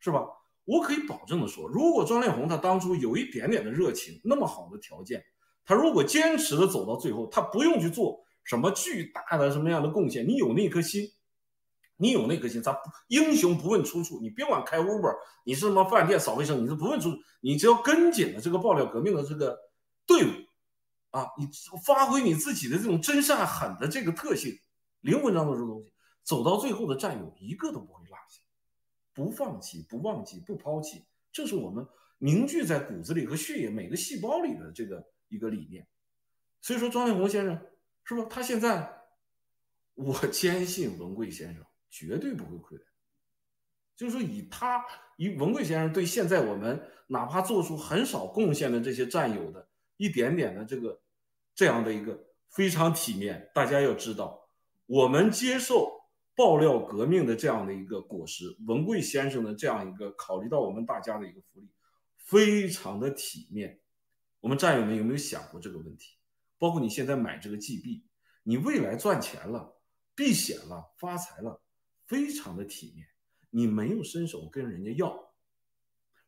是吧？我可以保证的说，如果庄丽红她当初有一点点的热情，那么好的条件，她如果坚持的走到最后，她不用去做什么巨大的什么样的贡献，你有那颗心，你有那颗心，咱英雄不问出处，你别管开 Uber，你是什么饭店扫卫生，你是不问出处，你只要跟紧了这个爆料革命的这个队伍，啊，你发挥你自己的这种真善狠的这个特性，灵魂当中这东西，走到最后的战友一个都不会。不放弃，不忘记，不抛弃，这是我们凝聚在骨子里和血液每个细胞里的这个一个理念。所以说，庄丽红先生是吧？他现在，我 坚信文贵先生绝对不会亏待。就是说，以他以文贵先生对现在我们哪怕做出很少贡献的这些战友的一点点的这个这样的一个非常体面。大家要知道，我们接受。爆料革命的这样的一个果实，文贵先生的这样一个考虑到我们大家的一个福利，非常的体面。我们战友们有没有想过这个问题？包括你现在买这个 G 币，你未来赚钱了、避险了、发财了，非常的体面。你没有伸手跟人家要，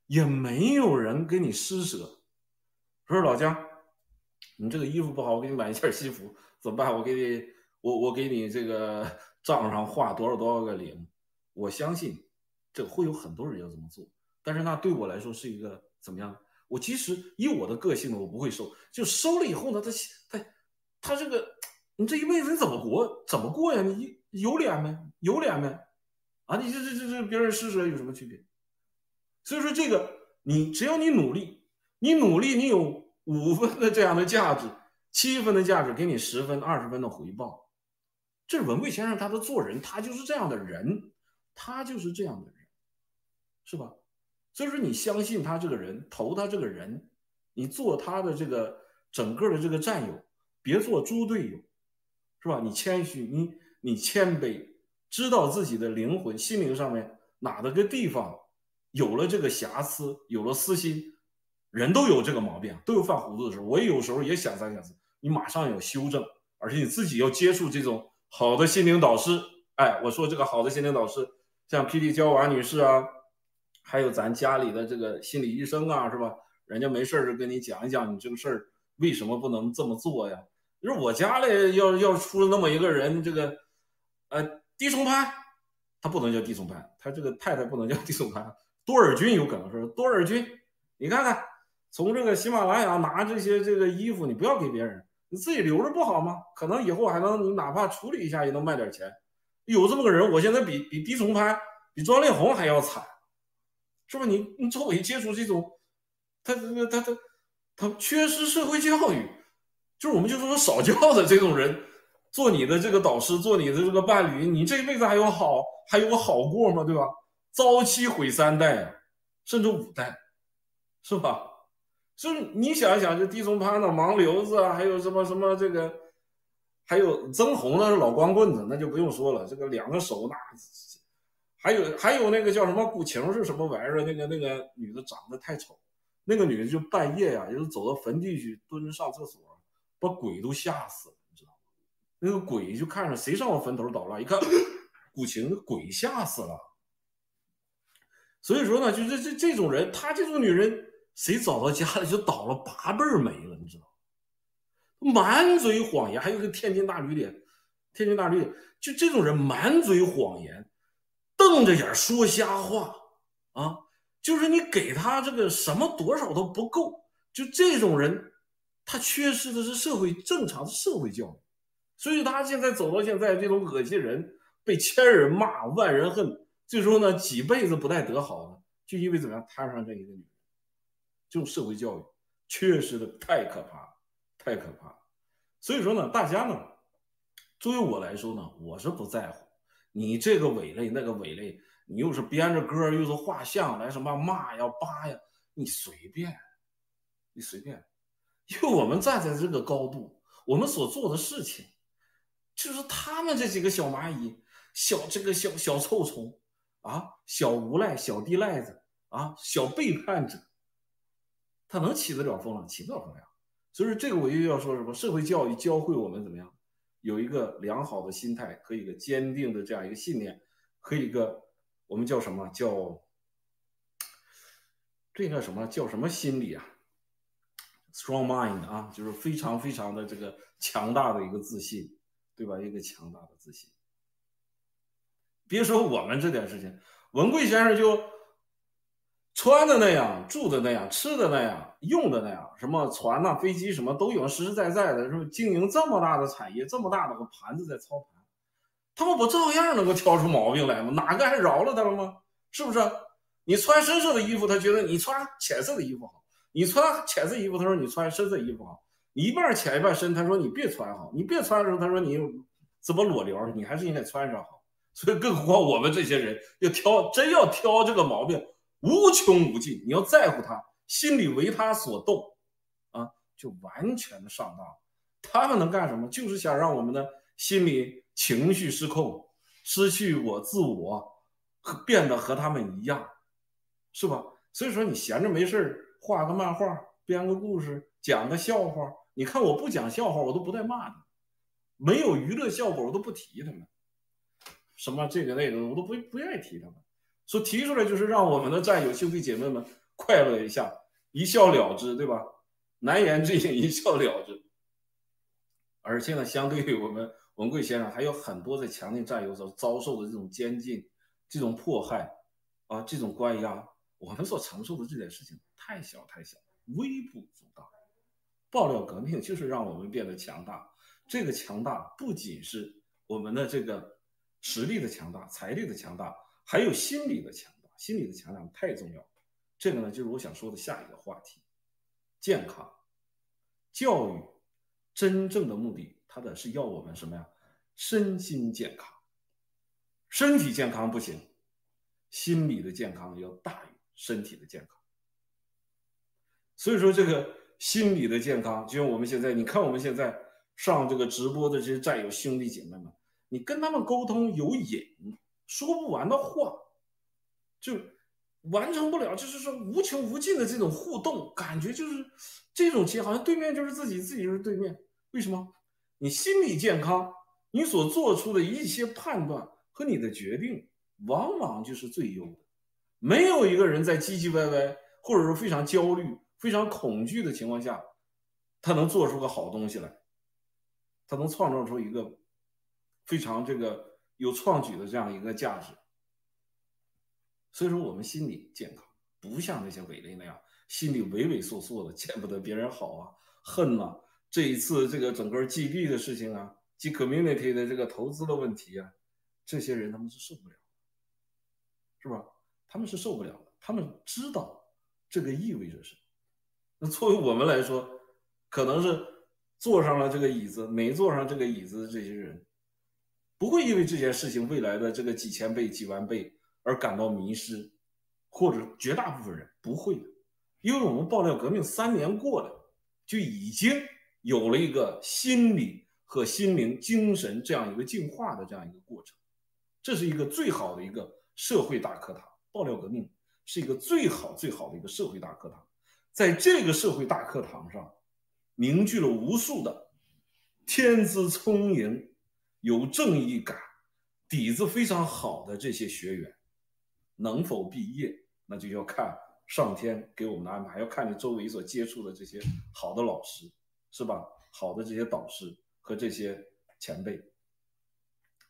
也没有人给你施舍。说老姜，你这个衣服不好，我给你买一件西服，怎么办？我给你，我我给你这个。账上画多少多少个零，我相信这会有很多人要这么做，但是那对我来说是一个怎么样？我其实以我的个性，我不会收，就收了以后呢，他他他这个，你这一辈子你怎么过？怎么过呀？你有脸没？有脸没？啊，你这这这这别人施舍有什么区别？所以说这个，你只要你努力，你努力，你有五分的这样的价值，七分的价值，给你十分、二十分的回报。这是文贵先生他的做人，他就是这样的人，他就是这样的人，是吧？所以说你相信他这个人，投他这个人，你做他的这个整个的这个战友，别做猪队友，是吧？你谦虚，你你谦卑，知道自己的灵魂、心灵上面哪的个地方有了这个瑕疵，有了私心，人都有这个毛病，都有犯糊涂的时候。我也有时候也想三想四，你马上要修正，而且你自己要接触这种。好的心灵导师，哎，我说这个好的心灵导师，像霹雳娇娃女士啊，还有咱家里的这个心理医生啊，是吧？人家没事就跟你讲一讲，你这个事儿为什么不能这么做呀？就是我家里要要出了那么一个人，这个呃低松潘，他不能叫低松潘，他这个太太不能叫低松潘，多尔军有可能是多尔军，你看看从这个喜马拉雅拿这些这个衣服，你不要给别人。你自己留着不好吗？可能以后还能，你哪怕处理一下也能卖点钱。有这么个人，我现在比比低重拍、比庄丽红还要惨，是不是？你你周围接触这种，他他他他他缺失社会教育，就是我们就说少教的这种人，做你的这个导师，做你的这个伴侣，你这辈子还有好还有个好过吗？对吧？朝妻毁三代，甚至五代，是吧？就是你想一想，就地中潘的盲流子啊，还有什么什么这个，还有曾红的老光棍子，那就不用说了。这个两个手那，还有还有那个叫什么古晴是什么玩意儿？那个那个女的长得太丑，那个女的就半夜呀，就是走到坟地去蹲着上厕所，把鬼都吓死了，你知道吗？那个鬼就看着谁上我坟头捣乱，一看古晴，鬼吓死了。所以说呢，就这这这种人，他这种女人，谁找到家里就倒了八辈儿霉了，你知道满嘴谎言，还有个天津大驴脸，天津大驴脸，就这种人满嘴谎言，瞪着眼说瞎话啊，就是你给他这个什么多少都不够，就这种人，他缺失的是社会正常的社会教育，所以他现在走到现在这种恶心人，被千人骂万人恨，最终呢几辈子不带得好的，就因为怎么样摊上这一个女人，这种社会教育确实的太可怕。太可怕了，所以说呢，大家呢，作为我来说呢，我是不在乎你这个伪类那个伪类，你又是编着歌又是画像来什么骂呀扒呀，你随便，你随便，因为我们站在这个高度，我们所做的事情，就是他们这几个小蚂蚁、小这个小小臭虫啊、小无赖、小地赖子啊、小背叛者，他能起得了风浪？起不了风浪。所以说，这个我又要说什么？社会教育教会我们怎么样，有一个良好的心态，和一个坚定的这样一个信念，和一个我们叫什么叫这个什么叫什么心理啊？strong mind 啊，就是非常非常的这个强大的一个自信，对吧？一个强大的自信。别说我们这点事情，文贵先生就。穿的那样，住的那样，吃的那样，用的那样，什么船呐、飞机什么都有，实实在在的，是不经营这么大的产业，这么大的个盘子在操盘，他们不照样能够挑出毛病来吗？哪个还饶了他了吗？是不是？你穿深色的衣服，他觉得你穿浅色的衣服好；你穿浅色衣服，他说你穿深色衣服好。你一半浅一半深，他说你别穿好。你别穿的时候，他说你怎么裸聊？你还是应该穿上好。所以，更何况我们这些人要挑，真要挑这个毛病。无穷无尽，你要在乎他，心里为他所动，啊，就完全的上当。他们能干什么？就是想让我们的心理情绪失控，失去我自我，和变得和他们一样，是吧？所以说，你闲着没事画个漫画，编个故事，讲个笑话。你看我不讲笑话，我都不带骂的，没有娱乐效果，我都不提他们。什么这个那个，我都不不愿意提他们。所提出来就是让我们的战友兄弟姐妹们快乐一下，一笑了之，对吧？难言之隐，一笑了之。而且呢，相对于我们文贵先生，还有很多在强烈战友所遭受的这种监禁、这种迫害啊、这种关押，我们所承受的这点事情太小太小，微不足道。爆料革命就是让我们变得强大，这个强大不仅是我们的这个实力的强大、财力的强大。还有心理的强大，心理的强大太重要。这个呢，就是我想说的下一个话题：健康教育。真正的目的，它的是要我们什么呀？身心健康。身体健康不行，心理的健康要大于身体的健康。所以说，这个心理的健康，就像我们现在，你看我们现在上这个直播的这些战友兄弟姐妹们，你跟他们沟通有瘾。说不完的话，就完成不了，就是说无穷无尽的这种互动，感觉就是这种情，好像对面就是自己，自己就是对面。为什么？你心理健康，你所做出的一些判断和你的决定，往往就是最优的。没有一个人在唧唧歪歪，或者说非常焦虑、非常恐惧的情况下，他能做出个好东西来，他能创造出一个非常这个。有创举的这样一个价值，所以说我们心理健康，不像那些伪类那样，心里畏畏缩缩的，见不得别人好啊，恨呐。这一次这个整个 GB 的事情啊，G Community 的这个投资的问题啊，这些人他们是受不了，是吧？他们是受不了的，他们知道这个意味着什么。那作为我们来说，可能是坐上了这个椅子，没坐上这个椅子的这些人。不会因为这件事情未来的这个几千倍、几万倍而感到迷失，或者绝大部分人不会的，因为我们爆料革命三年过了，就已经有了一个心理和心灵、精神这样一个进化的这样一个过程，这是一个最好的一个社会大课堂。爆料革命是一个最好最好的一个社会大课堂，在这个社会大课堂上，凝聚了无数的天资聪颖。有正义感、底子非常好的这些学员，能否毕业那就要看上天给我们的安排，要看你周围所接触的这些好的老师，是吧？好的这些导师和这些前辈。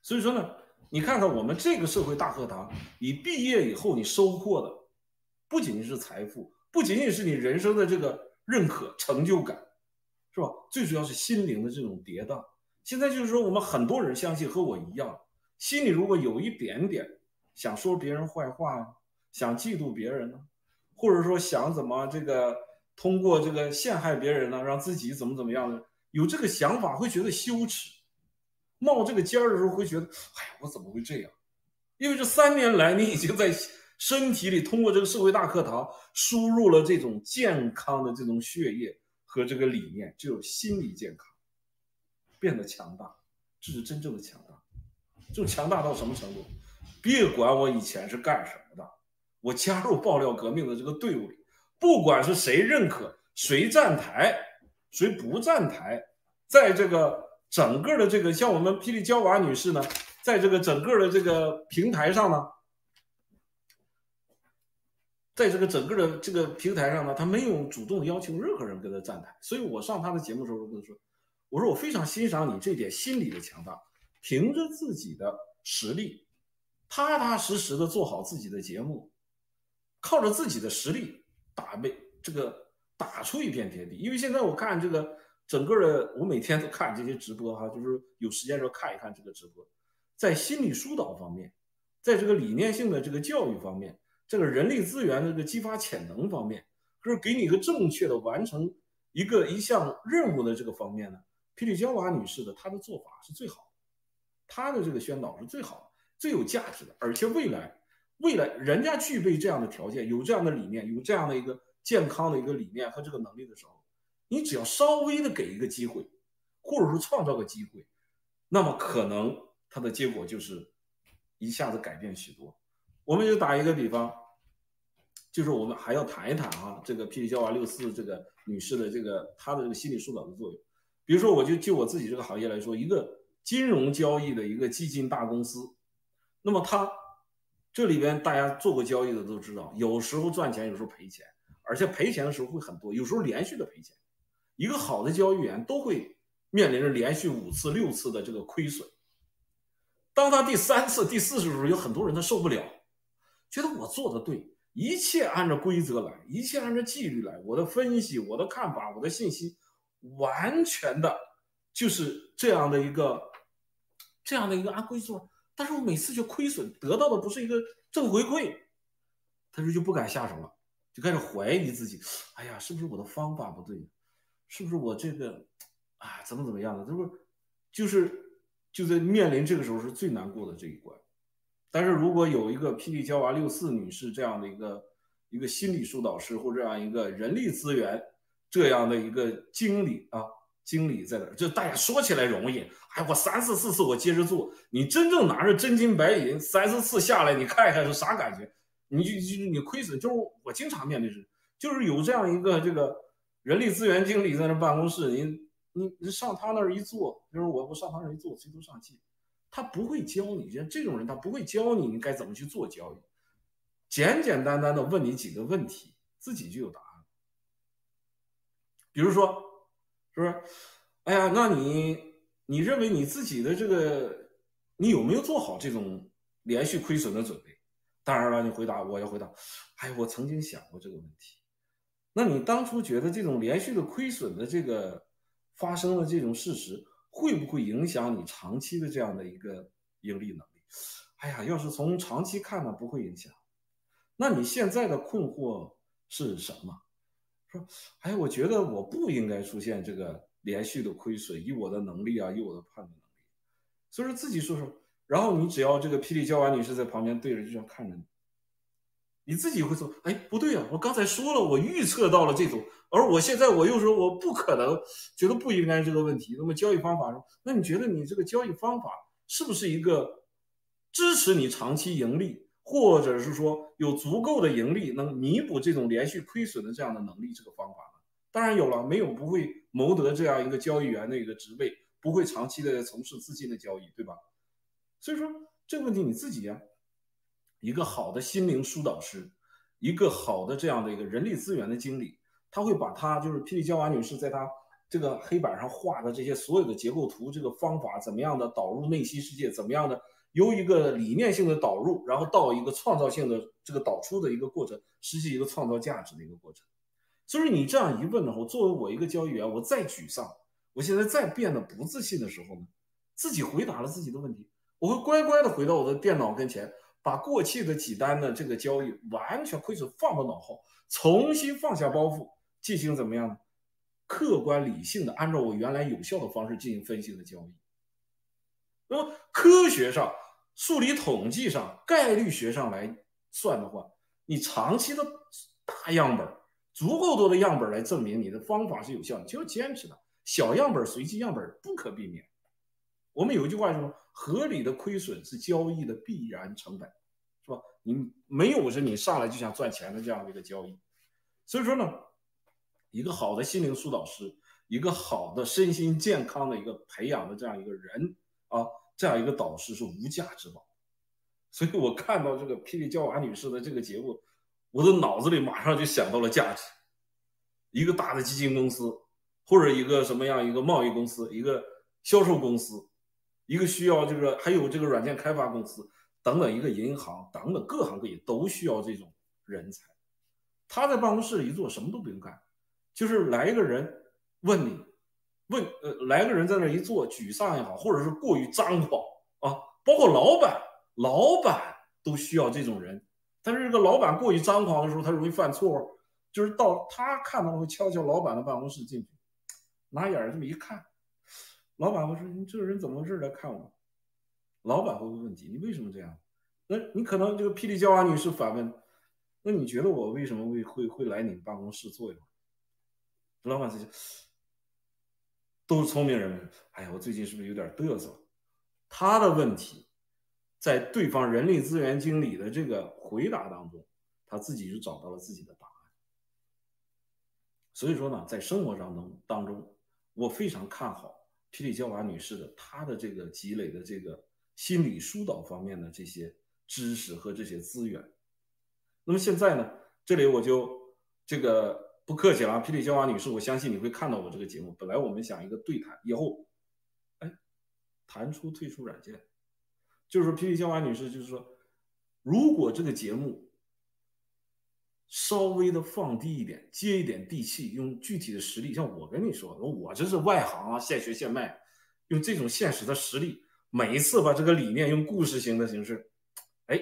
所以说呢，你看看我们这个社会大课堂，你毕业以后你收获的不仅仅是财富，不仅仅是你人生的这个认可、成就感，是吧？最主要是心灵的这种跌宕。现在就是说，我们很多人相信和我一样，心里如果有一点点想说别人坏话呀，想嫉妒别人呢，或者说想怎么这个通过这个陷害别人呢，让自己怎么怎么样的，有这个想法会觉得羞耻，冒这个尖儿的时候会觉得，哎呀，我怎么会这样？因为这三年来你已经在身体里通过这个社会大课堂输入了这种健康的这种血液和这个理念，就有心理健康。变得强大，这是真正的强大。就强大到什么程度？别管我以前是干什么的，我加入爆料革命的这个队伍里，不管是谁认可，谁站台，谁不站台，在这个整个的这个像我们霹雳娇娃女士呢，在这个整个的这个平台上呢，在这个整个的这个平台上呢，她没有主动要求任何人跟她站台，所以我上她的节目的时候跟她说。我说我非常欣赏你这点心理的强大，凭着自己的实力，踏踏实实的做好自己的节目，靠着自己的实力打没这个打出一片天地。因为现在我看这个整个的，我每天都看这些直播哈，就是有时间时候看一看这个直播，在心理疏导方面，在这个理念性的这个教育方面，这个人力资源的这个激发潜能方面，就是给你一个正确的完成一个一项任务的这个方面呢。霹雳娇娃女士的她的做法是最好的，她的这个宣导是最好的、最有价值的，而且未来未来人家具备这样的条件、有这样的理念、有这样的一个健康的一个理念和这个能力的时候，你只要稍微的给一个机会，或者说创造个机会，那么可能它的结果就是一下子改变许多。我们就打一个比方，就是我们还要谈一谈啊，这个霹雳娇娃六四这个女士的这个她的这个心理疏导的作用。比如说，我就就我自己这个行业来说，一个金融交易的一个基金大公司，那么它这里边大家做过交易的都知道，有时候赚钱，有时候赔钱，而且赔钱的时候会很多，有时候连续的赔钱。一个好的交易员都会面临着连续五次、六次的这个亏损。当他第三次、第四次的时候，有很多人他受不了，觉得我做的对，一切按照规则来，一切按照纪律来，我的分析、我的看法、我的信息。完全的，就是这样的一个，这样的一个按规做，但是我每次就亏损，得到的不是一个正回馈，他说就不敢下手了，就开始怀疑自己，哎呀，是不是我的方法不对？是不是我这个，啊，怎么怎么样的？他说，就是就在面临这个时候是最难过的这一关。但是如果有一个霹雳娇娃六四女士这样的一个一个心理疏导师或这样一个人力资源。这样的一个经理啊，经理在那儿，就大家说起来容易，哎，我三次四次我接着做，你真正拿着真金白银，三四次下来，你看一看是啥感觉？你就就你亏损，就是我经常面对是，就是有这样一个这个人力资源经理在那办公室，你你你上他那儿一坐，就是我我上他那儿一坐，垂头丧气，他不会教你，像这种人他不会教你你该怎么去做交易，简简单单的问你几个问题，自己就有答案。比如说，是不是？哎呀，那你你认为你自己的这个，你有没有做好这种连续亏损的准备？当然了，你回答，我要回答。哎，我曾经想过这个问题。那你当初觉得这种连续的亏损的这个发生的这种事实，会不会影响你长期的这样的一个盈利能力？哎呀，要是从长期看呢，不会影响。那你现在的困惑是什么？说，哎，我觉得我不应该出现这个连续的亏损，以我的能力啊，以我的判断能力，所以说自己说说，然后你只要这个霹雳娇娃女士在旁边对着，就这样看着你，你自己会说，哎，不对啊，我刚才说了，我预测到了这种，而我现在我又说我不可能，觉得不应该这个问题。那么交易方法说，那你觉得你这个交易方法是不是一个支持你长期盈利？或者是说有足够的盈利能弥补这种连续亏损的这样的能力，这个方法呢？当然有了，没有不会谋得这样一个交易员的一个职位，不会长期的从事资金的交易，对吧？所以说这个问题你自己呀，一个好的心灵疏导师，一个好的这样的一个人力资源的经理，他会把他就是霹雳娇娃女士在他这个黑板上画的这些所有的结构图，这个方法怎么样的导入内心世界，怎么样的由一个理念性的导入，然后到一个创造性的这个导出的一个过程，实际一个创造价值的一个过程。所以你这样一问的话，作为我一个交易员，我再沮丧，我现在再变得不自信的时候呢，自己回答了自己的问题，我会乖乖的回到我的电脑跟前。把过去的几单的这个交易完全亏损放到脑后，重新放下包袱，进行怎么样呢？客观理性的按照我原来有效的方式进行分析的交易。那么科学上、数理统计上、概率学上来算的话，你长期的大样本、足够多的样本来证明你的方法是有效，你就要坚持它。小样本、随机样本不可避免。我们有一句话说。合理的亏损是交易的必然成本，是吧？你没有是你上来就想赚钱的这样的一个交易，所以说呢，一个好的心灵疏导师，一个好的身心健康的一个培养的这样一个人啊，这样一个导师是无价之宝。所以我看到这个霹雳娇娃女士的这个节目，我的脑子里马上就想到了价值。一个大的基金公司，或者一个什么样一个贸易公司，一个销售公司。一个需要这个，还有这个软件开发公司等等，一个银行等等，各行各业都需要这种人才。他在办公室里一坐，什么都不用干，就是来一个人问你，问呃，来个人在那一坐，沮丧也好，或者是过于张狂啊，包括老板，老板都需要这种人。但是这个老板过于张狂的时候，他容易犯错误，就是到他看到会敲敲老板的办公室进去，拿眼这么一看。老板会说：“你这个人怎么回事来看我？”老板会问问题：“你为什么这样？”那你可能这个霹雳娇娃女士反问：“那你觉得我为什么会会会来你们办公室坐一会儿？”老板这些都是聪明人。哎呀，我最近是不是有点嘚瑟？他的问题在对方人力资源经理的这个回答当中，他自己就找到了自己的答案。所以说呢，在生活当中当中，我非常看好。霹雳娇娃女士的她的这个积累的这个心理疏导方面的这些知识和这些资源，那么现在呢，这里我就这个不客气了啊，霹雳娇娃女士，我相信你会看到我这个节目。本来我们想一个对谈，以后，哎，弹出退出软件，就是说霹雳娇娃女士，就是说，如果这个节目。稍微的放低一点，接一点地气，用具体的实例，像我跟你说，我这是外行啊，现学现卖，用这种现实的实力，每一次把这个理念用故事型的形式，哎，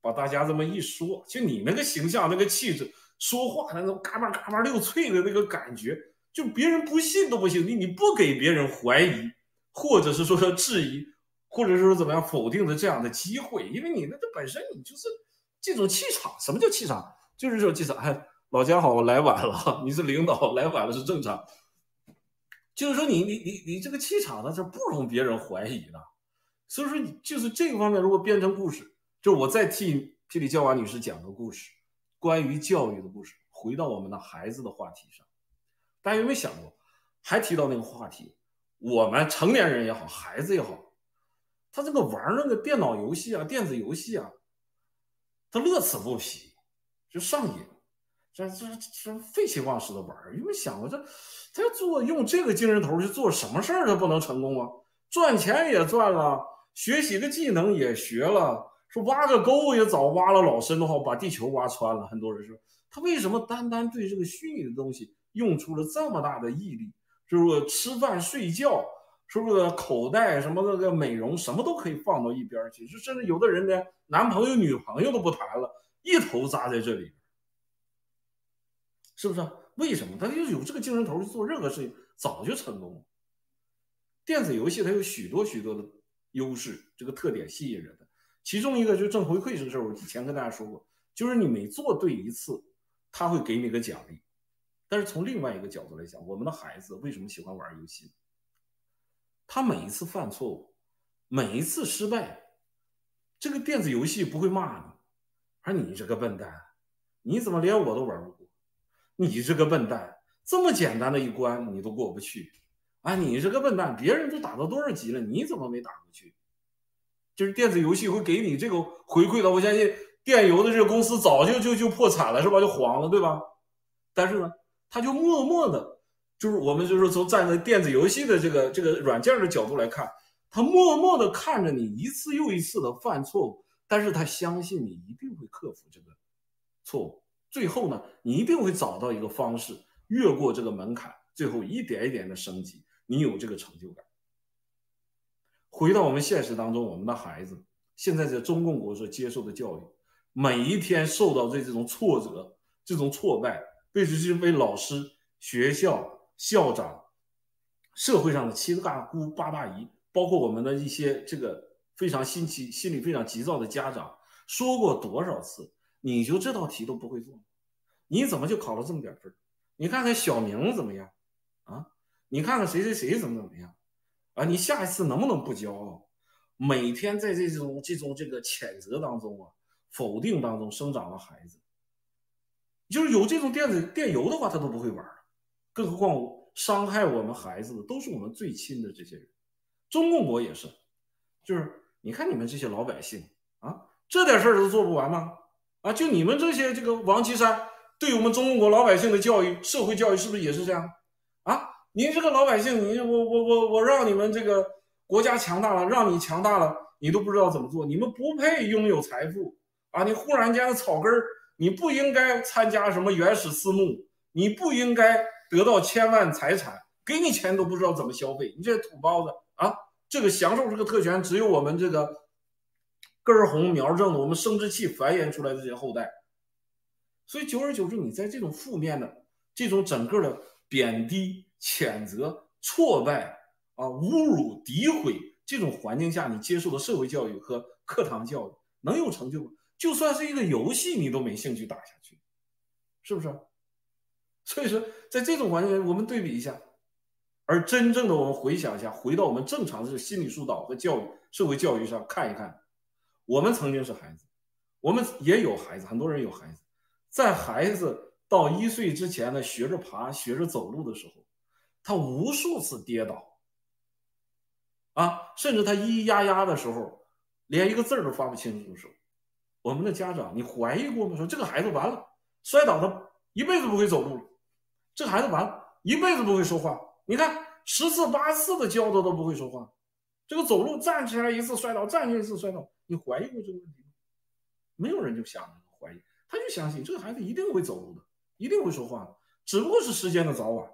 把大家这么一说，就你那个形象、那个气质，说话那种嘎巴嘎巴六脆的那个感觉，就别人不信都不行，你你不给别人怀疑，或者是说说质疑，或者是说怎么样否定的这样的机会，因为你那个本身你就是这种气场，什么叫气场？就是说，气场，哎，老姜好，我来晚了。你是领导，来晚了是正常。就是说，你你你你这个气场呢，是不容别人怀疑的。所以说，你就是这个方面，如果编成故事，就我再替霹雳娇娃女士讲个故事，关于教育的故事。回到我们的孩子的话题上，大家有没有想过？还提到那个话题，我们成年人也好，孩子也好，他这个玩那个电脑游戏啊，电子游戏啊，他乐此不疲。就上瘾，这这这废寝忘食的玩，有没有想过这他要做用这个精神头去做什么事儿，他不能成功啊？赚钱也赚了，学习个技能也学了，说挖个沟也早挖了老深的话，把地球挖穿了。很多人说他为什么单单对这个虚拟的东西用出了这么大的毅力？就是吃饭睡觉，是不是口袋什么那个美容什么都可以放到一边去？就甚至有的人连男朋友女朋友都不谈了。一头扎在这里，是不是？为什么？他就有这个精神头去做任何事情，早就成功了。电子游戏它有许多许多的优势，这个特点吸引人的。其中一个就是正回馈这个事儿，我以前跟大家说过，就是你每做对一次，他会给你个奖励。但是从另外一个角度来讲，我们的孩子为什么喜欢玩游戏？他每一次犯错误，每一次失败，这个电子游戏不会骂你。而你这个笨蛋，你怎么连我都玩不过？你这个笨蛋，这么简单的一关你都过不去啊！你这个笨蛋，别人都打到多少级了，你怎么没打过去？就是电子游戏会给你这个回馈的，我相信电邮的这个公司早就就就破产了，是吧？就黄了，对吧？但是呢，他就默默的，就是我们就是从站在电子游戏的这个这个软件的角度来看，他默默的看着你一次又一次的犯错误，但是他相信你一定会克服这个错误，最后呢，你一定会找到一个方式越过这个门槛，最后一点一点的升级，你有这个成就感。回到我们现实当中，我们的孩子现在在中共国所接受的教育，每一天受到的这种挫折、这种挫败，被这些被老师、学校、校长、社会上的七大姑八大姨，包括我们的一些这个非常心急、心里非常急躁的家长说过多少次？你就这道题都不会做，你怎么就考了这么点分？你看看小明怎么样啊？你看看谁谁谁怎么怎么样？啊，你下一次能不能不骄傲？每天在这种这种这个谴责当中啊，否定当中生长的孩子，就是有这种电子电邮的话，他都不会玩更何况伤害我们孩子的都是我们最亲的这些人。中共国也是，就是你看你们这些老百姓啊，这点事儿都做不完吗？啊，就你们这些这个王岐山对我们中国老百姓的教育、社会教育是不是也是这样？啊？您这个老百姓，你我我我我让你们这个国家强大了，让你强大了，你都不知道怎么做，你们不配拥有财富啊！你忽然间的草根儿，你不应该参加什么原始私募，你不应该得到千万财产，给你钱都不知道怎么消费，你这土包子啊！这个享受这个特权，只有我们这个根红苗正的，我们生殖器繁衍出来的这些后代。所以久而久之，你在这种负面的这种整个的贬低。谴责、挫败啊、侮辱、诋毁这种环境下，你接受的社会教育和课堂教育能有成就吗？就算是一个游戏，你都没兴趣打下去，是不是？所以说，在这种环境，我们对比一下，而真正的我们回想一下，回到我们正常的心理疏导和教育、社会教育上看一看，我们曾经是孩子，我们也有孩子，很多人有孩子，在孩子到一岁之前呢，学着爬、学着走路的时候。他无数次跌倒，啊，甚至他咿咿呀呀的时候，连一个字儿都发不清楚的时候，我们的家长，你怀疑过吗？说这个孩子完了，摔倒他一辈子不会走路了，这孩子完了，一辈子不会说话。你看十次八次的教他都不会说话，这个走路站起来一次摔倒，站起来一次摔倒，你怀疑过这个问题吗？没有人就想怀疑，他就相信这个孩子一定会走路的，一定会说话的，只不过是时间的早晚。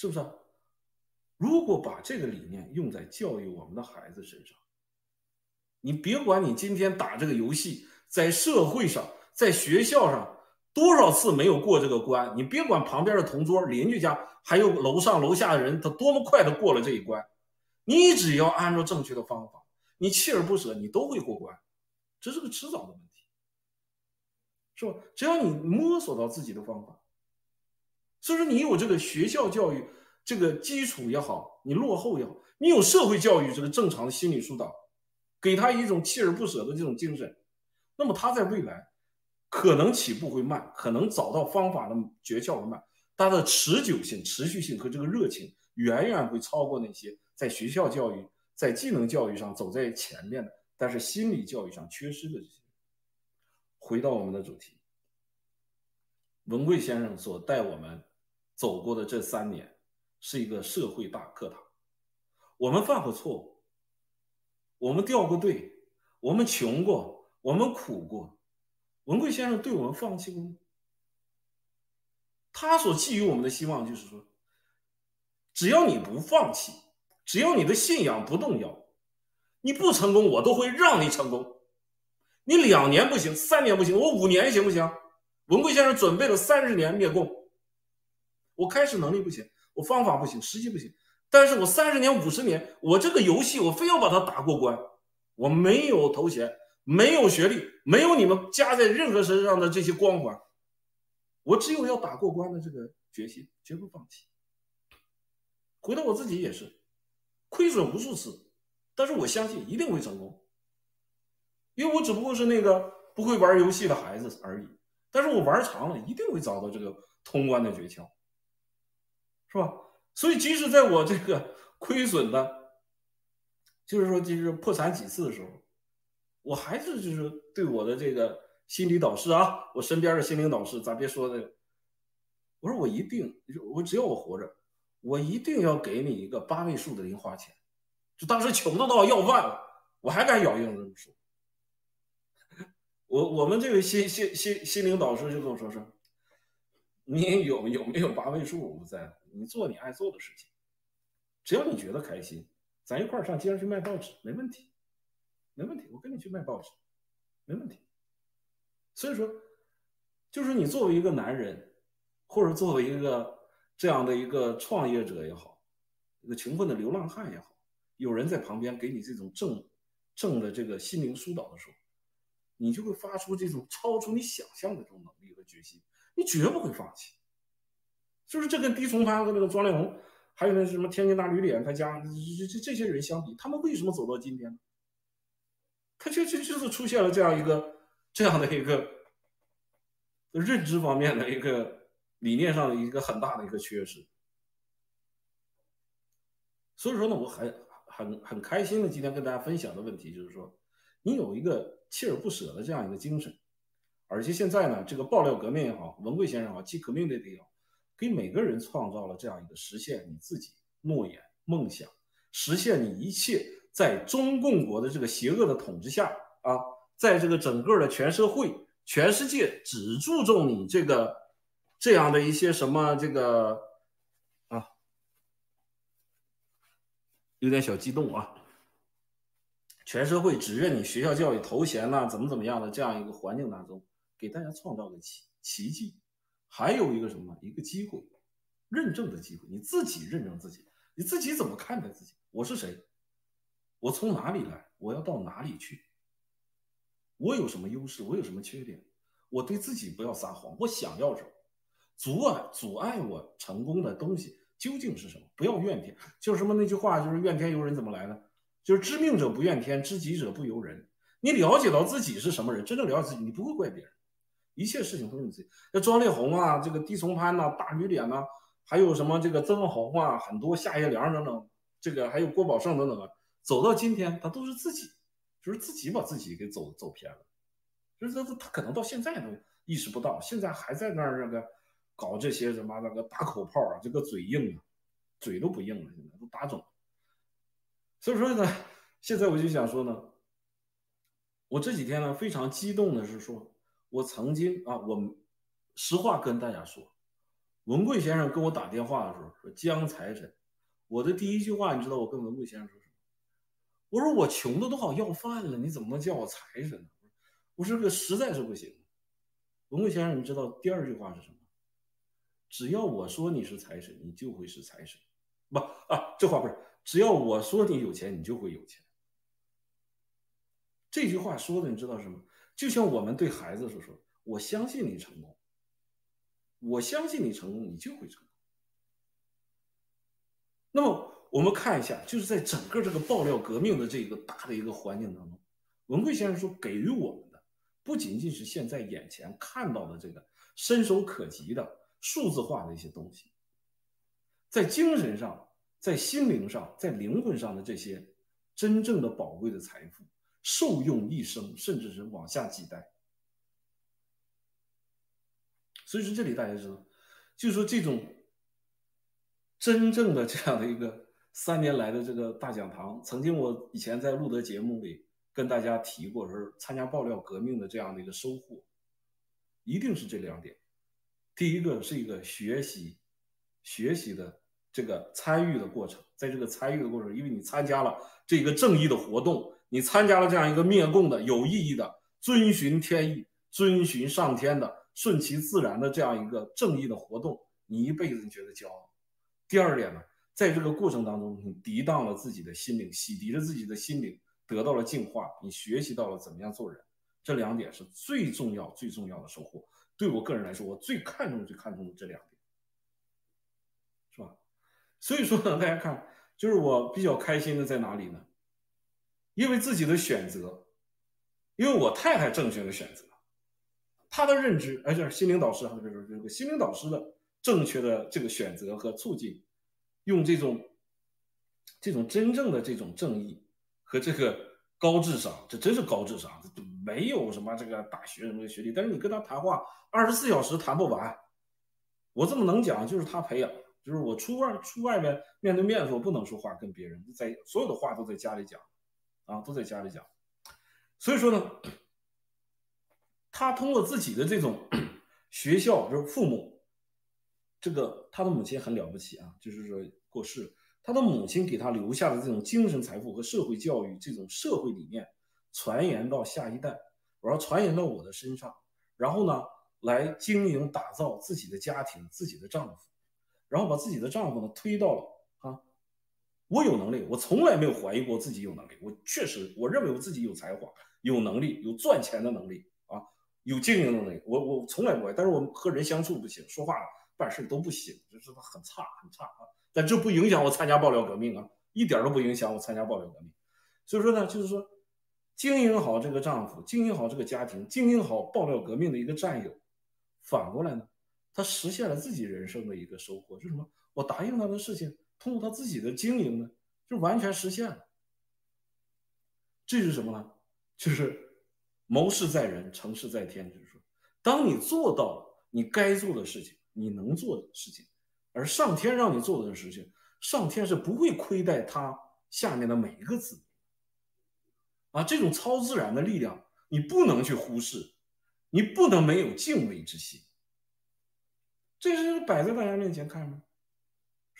是不是？如果把这个理念用在教育我们的孩子身上，你别管你今天打这个游戏，在社会上，在学校上多少次没有过这个关，你别管旁边的同桌、邻居家，还有楼上楼下的人，他多么快的过了这一关，你只要按照正确的方法，你锲而不舍，你都会过关，这是个迟早的问题，是吧？只要你摸索到自己的方法。所以说，你有这个学校教育这个基础也好，你落后也好，你有社会教育这个正常的心理疏导，给他一种锲而不舍的这种精神，那么他在未来可能起步会慢，可能找到方法的诀窍会慢，他的持久性、持续性和这个热情远远会超过那些在学校教育、在技能教育上走在前面的，但是心理教育上缺失的这些。回到我们的主题，文贵先生所带我们。走过的这三年是一个社会大课堂，我们犯过错误，我们掉过队，我们穷过，我们苦过。文贵先生对我们放弃过吗？他所寄予我们的希望就是说，只要你不放弃，只要你的信仰不动摇，你不成功，我都会让你成功。你两年不行，三年不行，我五年行不行？文贵先生准备了三十年灭共。我开始能力不行，我方法不行，时机不行，但是我三十年、五十年，我这个游戏我非要把它打过关。我没有头衔，没有学历，没有你们加在任何身上的这些光环，我只有要打过关的这个决心，绝不放弃。回到我自己也是，亏损无数次，但是我相信一定会成功，因为我只不过是那个不会玩游戏的孩子而已，但是我玩长了，一定会找到这个通关的诀窍。是吧？所以即使在我这个 亏损的就是说，就是破产几次的时候，我还是就是对我的这个心理导师啊，我身边的心灵导师，咱别说的，我说我一定，我只要我活着，我一定要给你一个八位数的零花钱。就当时穷的都要要饭了，我还敢咬硬这么说。我我们这位心心心心灵导师就跟我说是，你有有没有八位数我不在乎，你做你爱做的事情，只要你觉得开心。咱一块儿上街上去卖报纸，没问题，没问题。我跟你去卖报纸，没问题。所以说，就是你作为一个男人，或者作为一个这样的一个创业者也好，一个穷困的流浪汉也好，有人在旁边给你这种正正的这个心灵疏导的时候，你就会发出这种超出你想象的这种能力和决心，你绝不会放弃。就是这跟低崇潘和那个庄连红。还有那什么天津大旅脸，他家这这这些人相比，他们为什么走到今天呢？他就就就是出现了这样一个这样的一个认知方面的一个理念上的一个很大的一个缺失。所以说呢，我很很很开心的今天跟大家分享的问题就是说，你有一个锲而不舍的这样一个精神，而且现在呢，这个爆料革命也好，文贵先生也好，既革命的也好。给每个人创造了这样一个实现你自己诺言、梦想，实现你一切在中共国的这个邪恶的统治下啊，在这个整个的全社会、全世界只注重你这个这样的一些什么这个啊，有点小激动啊，全社会只认你学校教育头衔呐，怎么怎么样的这样一个环境当中，给大家创造个奇奇迹。还有一个什么？一个机会，认证的机会。你自己认证自己，你自己怎么看待自己？我是谁？我从哪里来？我要到哪里去？我有什么优势？我有什么缺点？我对自己不要撒谎。我想要什么？阻碍阻碍我成功的东西究竟是什么？不要怨天。就是什么那句话，就是怨天尤人怎么来的？就是知命者不怨天，知己者不尤人。你了解到自己是什么人，真正了解自己，你不会怪别人。一切事情都是你自己。那庄丽红啊，这个低崇潘呐，大驴脸呐，还有什么这个曾红啊，很多夏叶良等等，这个还有郭宝胜等等啊，走到今天，他都是自己，就是自己把自己给走走偏了。就是他他可能到现在都意识不到，现在还在那儿那个搞这些什么那个打口炮啊，这个嘴硬啊，嘴都不硬了，现在都打肿。所以说呢，现在我就想说呢，我这几天呢非常激动的是说。我曾经啊，我实话跟大家说，文贵先生跟我打电话的时候说江财神，我的第一句话你知道我跟文贵先生说什么？我说我穷的都好要饭了，你怎么能叫我财神呢？我说这实在是不行。文贵先生，你知道第二句话是什么？只要我说你是财神，你就会是财神。不啊，这话不是，只要我说你有钱，你就会有钱。这句话说的你知道什么？就像我们对孩子说：“说我相信你成功，我相信你成功，你就会成功。”那么我们看一下，就是在整个这个爆料革命的这个大的一个环境当中，文贵先生说给予我们的不仅仅是现在眼前看到的这个伸手可及的数字化的一些东西，在精神上、在心灵上、在灵魂上的这些真正的宝贵的财富。受用一生，甚至是往下几代。所以说，这里大家知道，就是说这种真正的这样的一个三年来的这个大讲堂，曾经我以前在录的节目里跟大家提过，说参加爆料革命的这样的一个收获，一定是这两点。第一个是一个学习、学习的这个参与的过程，在这个参与的过程，因为你参加了这个正义的活动。你参加了这样一个灭共的有意义的、遵循天意、遵循上天的、顺其自然的这样一个正义的活动，你一辈子觉得骄傲。第二点呢，在这个过程当中，你涤荡了自己的心灵，洗涤了自己的心灵，得到了净化，你学习到了怎么样做人。这两点是最重要、最重要的收获。对我个人来说，我最看重、最看重的这两点，是吧？所以说呢，大家看，就是我比较开心的在哪里呢？因为自己的选择，因为我太太正确的选择，她的认知，而且心灵导师哈，这个这个心灵导师的正确的这个选择和促进，用这种这种真正的这种正义和这个高智商，这真是高智商，没有什么这个大学什么学历，但是你跟他谈话二十四小时谈不完。我这么能讲，就是他培养，就是我出外出外面面对面的时候不能说话，跟别人在所有的话都在家里讲，啊，都在家里讲。所以说呢，他通过自己的这种 学校，就是父母，这个他的母亲很了不起啊，就是说过世。他的母亲给他留下的这种精神财富和社会教育这种社会理念，传言到下一代，我要传言到我的身上，然后呢，来经营打造自己的家庭，自己的丈夫，然后把自己的丈夫呢推到了，我有能力，我从来没有怀疑过自己有能力，我确实我认为我自己有才华，有能力，有赚钱的能力啊，有经营的能力，我我从来不怀疑，但是我和人相处不行，说话办事都不行，就是很差很差啊。但这不影响我参加爆料革命啊，一点都不影响我参加爆料革命。所以说呢，就是说，经营好这个丈夫，经营好这个家庭，经营好爆料革命的一个战友，反过来呢，他实现了自己人生的一个收获，是什么？我答应他的事情，通过他自己的经营呢，就完全实现了。这是什么呢？就是谋事在人，成事在天。就是说，当你做到你该做的事情，你能做的事情。而上天让你做的事情，上天是不会亏待他下面的每一个子民啊！这种超自然的力量，你不能去忽视，你不能没有敬畏之心。这是摆在大家面前看吗，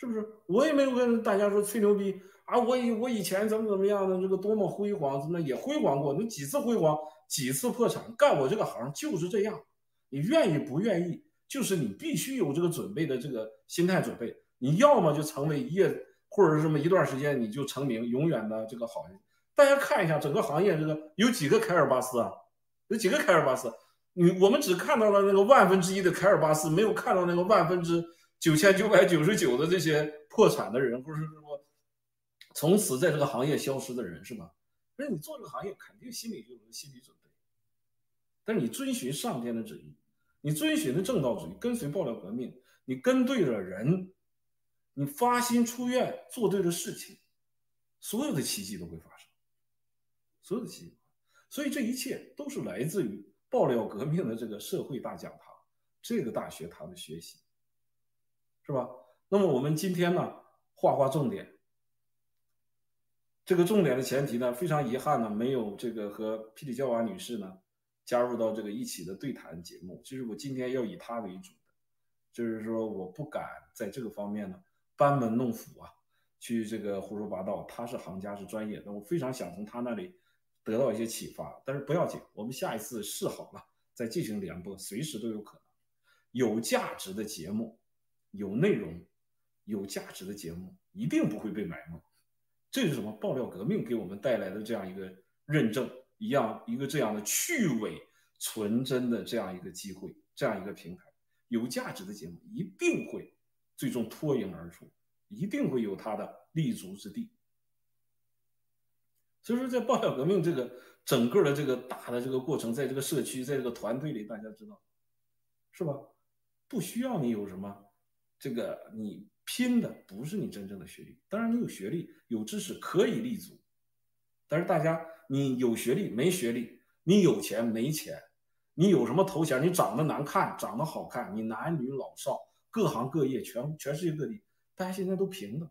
是不是？我也没有跟大家说吹牛逼啊！我以我以前怎么怎么样的这个多么辉煌，怎么也辉煌过？你几次辉煌，几次破产？干我这个行就是这样，你愿意不愿意？就是你必须有这个准备的这个心态准备，你要么就成为一夜，或者是这么一段时间你就成名，永远的这个好人。大家看一下整个行业，这个有几个凯尔巴斯啊？有几个凯尔巴斯？你我们只看到了那个万分之一的凯尔巴斯，没有看到那个万分之九千九百九十九的这些破产的人，或者是说从此在这个行业消失的人，是吧？那你做这个行业肯定心里就有心理准备，但是你遵循上天的旨意。你遵循的正道主义，跟随爆料革命，你跟对了人，你发心出愿做对了事情，所有的奇迹都会发生，所有的奇迹。所以这一切都是来自于爆料革命的这个社会大讲堂，这个大学堂的学习，是吧？那么我们今天呢，画画重点，这个重点的前提呢，非常遗憾呢，没有这个和霹雳娇娃女士呢。加入到这个一起的对谈节目，其实我今天要以她为主的，就是说我不敢在这个方面呢班门弄斧啊，去这个胡说八道。她是行家，是专业的，我非常想从她那里得到一些启发。但是不要紧，我们下一次试好了再进行联播，随时都有可能。有价值的节目，有内容，有价值的节目一定不会被埋没。这是什么？爆料革命给我们带来的这样一个认证。一样一个这样的趣味、纯真的这样一个机会，这样一个平台，有价值的节目一定会最终脱颖而出，一定会有它的立足之地。所以说，在爆料革命这个整个的这个大的这个过程，在这个社区，在这个团队里，大家知道是吧？不需要你有什么这个，你拼的不是你真正的学历，当然你有学历、有知识可以立足，但是大家。你有学历没学历，你有钱没钱，你有什么头衔，你长得难看，长得好看，你男女老少，各行各业，全全世界各地，大家现在都平等，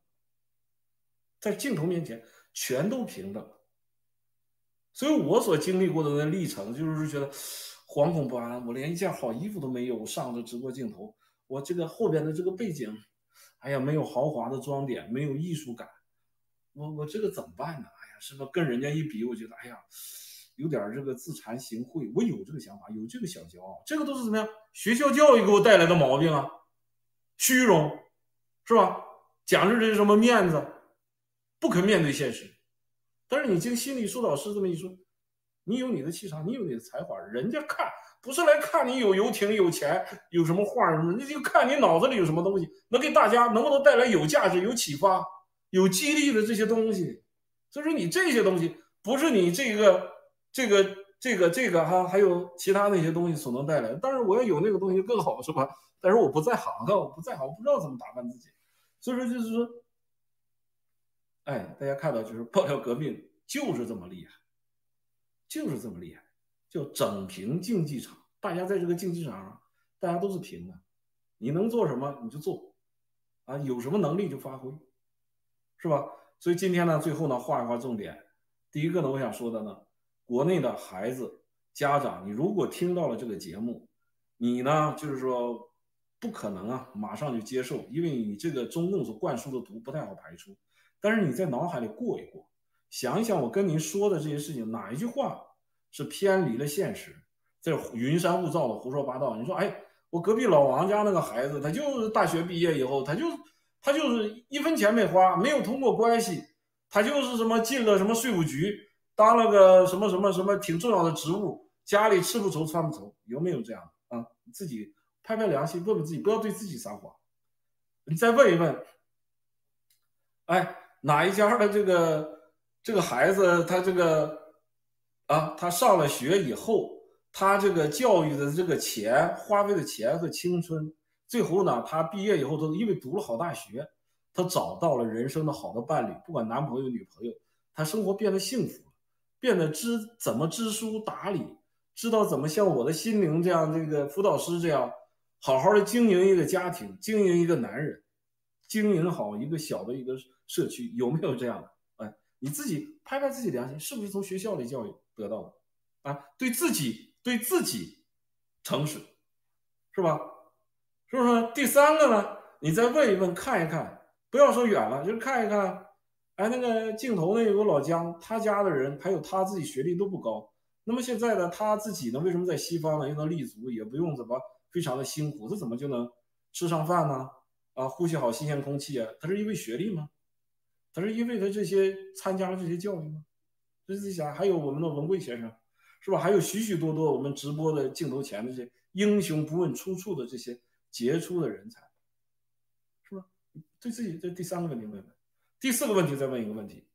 在镜头面前全都平等。所以我所经历过的那历程，就是觉得 惶恐不安，我连一件好衣服都没有，上着直播镜头，我这个后边的这个背景，哎呀，没有豪华的装点，没有艺术感，我我这个怎么办呢？哎呀是吧？跟人家一比，我觉得哎呀，有点这个自惭形秽。我有这个想法，有这个小骄傲，这个都是怎么样？学校教育给我带来的毛病啊，虚荣，是吧？讲究这什么面子，不肯面对现实。但是你经心理疏导师这么一说，你有你的气场，你有你的才华，人家看不是来看你有游艇、有钱、有什么画什么，那就看你脑子里有什么东西，能给大家能不能带来有价值、有启发、有激励的这些东西。所以说你这些东西不是你这个这个这个这个哈，还有其他那些东西所能带来。但是我要有那个东西更好，是吧？但是我不在行啊，我不在行，我不知道怎么打扮自己。所以说就是说，哎，大家看到就是爆料革命就是这么厉害，就是这么厉害，叫整平竞技场。大家在这个竞技场上，大家都是平的，你能做什么你就做，啊，有什么能力就发挥，是吧？所以今天呢，最后呢，画一画重点。第一个呢，我想说的呢，国内的孩子家长，你如果听到了这个节目，你呢，就是说不可能啊，马上就接受，因为你这个中共所灌输的毒不太好排除。但是你在脑海里过一过，想一想我跟您说的这些事情，哪一句话是偏离了现实？在云山雾罩的胡说八道，你说，哎，我隔壁老王家那个孩子，他就是大学毕业以后，他就他就是一分钱没花，没有通过关系，他就是什么进了什么税务局，当了个什么什么什么挺重要的职务，家里吃不愁穿不愁，有没有这样的啊？自己拍拍良心，问问自己，不要对自己撒谎。你再问一问，哎，哪一家的这个这个孩子，他这个啊，他上了学以后。他这个教育的这个钱花费的钱和青春，最后呢，他毕业以后都因为读了好大学，他找到了人生的好的伴侣，不管男朋友女朋友，他生活变得幸福了，变得知怎么知书达理，知道怎么像我的心灵这样这个辅导师这样，好好的经营一个家庭，经营一个男人，经营好一个小的一个社区，有没有这样的？你自己拍拍自己良心，是不是从学校里教育得到的？啊，对自己。对自己诚实，是吧？是不是？第三个呢？你再问一问，看一看，不要说远了，就是看一看。哎，那个镜头那有个老姜，他家的人还有他自己学历都不高。那么现在呢，他自己呢，为什么在西方呢又能立足，也不用怎么非常的辛苦，他怎么就能吃上饭呢？啊，呼吸好新鲜空气啊？他是因为学历吗？他是因为他这些参加了这些教育吗？自己想，还有我们的文贵先生。是吧？还有许许多多我们直播的镜头前的这些英雄不问出处的这些杰出的人才，是吧？对自己这第三个问题问问，第四个问题再问一个问题。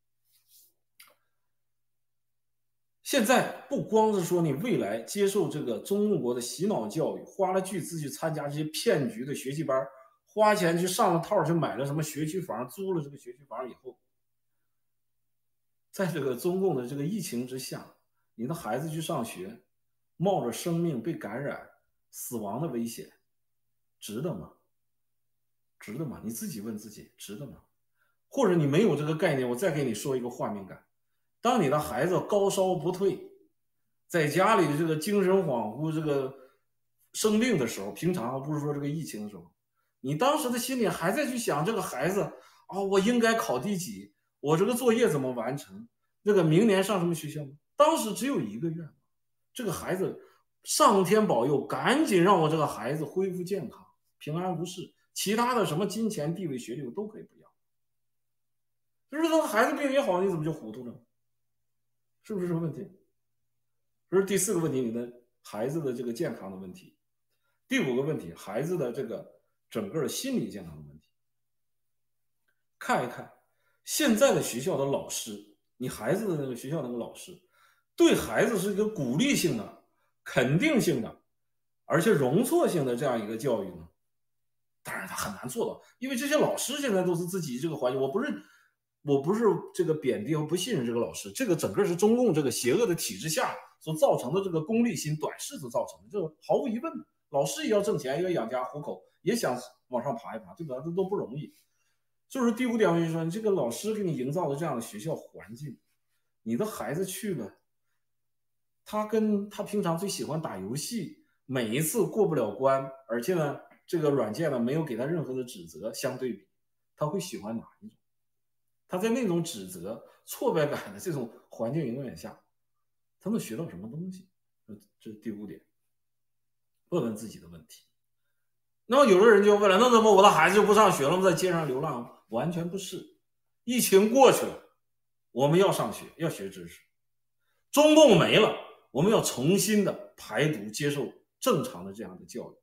现在不光是说你未来接受这个中国的洗脑教育，花了巨资去参加这些骗局的学习班，花钱去上了套去买了什么学区房，租了这个学区房以后，在这个中共的这个疫情之下。你的孩子去上学，冒着生命被感染、死亡的危险，值得吗？值得吗？你自己问自己，值得吗？或者你没有这个概念，我再给你说一个画面感：当你的孩子高烧不退，在家里的这个精神恍惚、这个生病的时候，平常不是说这个疫情的时候，你当时的心里还在去想这个孩子啊，我应该考第几？我这个作业怎么完成？那个明年上什么学校？当时只有一个愿望，这个孩子，上天保佑，赶紧让我这个孩子恢复健康、平安无事。其他的什么金钱、地位、学历，我都可以不要。就是说，孩子病也好，你怎么就糊涂了？是不是这个问题？这是第四个问题，你的孩子的这个健康的问题。第五个问题，孩子的这个整个的心理健康的问题。看一看现在的学校的老师，你孩子的那个学校那个老师。对孩子是一个鼓励性的、肯定性的，而且容错性的这样一个教育呢？当然他很难做到，因为这些老师现在都是自己这个环境。我不是，我不是这个贬低和不信任这个老师，这个整个是中共这个邪恶的体制下所造成的这个功利心、短视所造成的，这毫无疑问的。老师也要挣钱，也要养家糊口，也想往上爬一爬，对吧？这都不容易。就是第五点，我跟你说，你这个老师给你营造的这样的学校环境，你的孩子去了。他跟他平常最喜欢打游戏，每一次过不了关，而且呢，这个软件呢没有给他任何的指责，相对比，他会喜欢哪一种？他在那种指责、挫败感的这种环境影响下，他能学到什么东西？这这是第五点，问问自己的问题。那么有的人就问了，那怎么我的孩子就不上学了吗？在街上流浪？完全不是，疫情过去了，我们要上学，要学知识，中共没了。我们要重新的排毒，接受正常的这样的教育。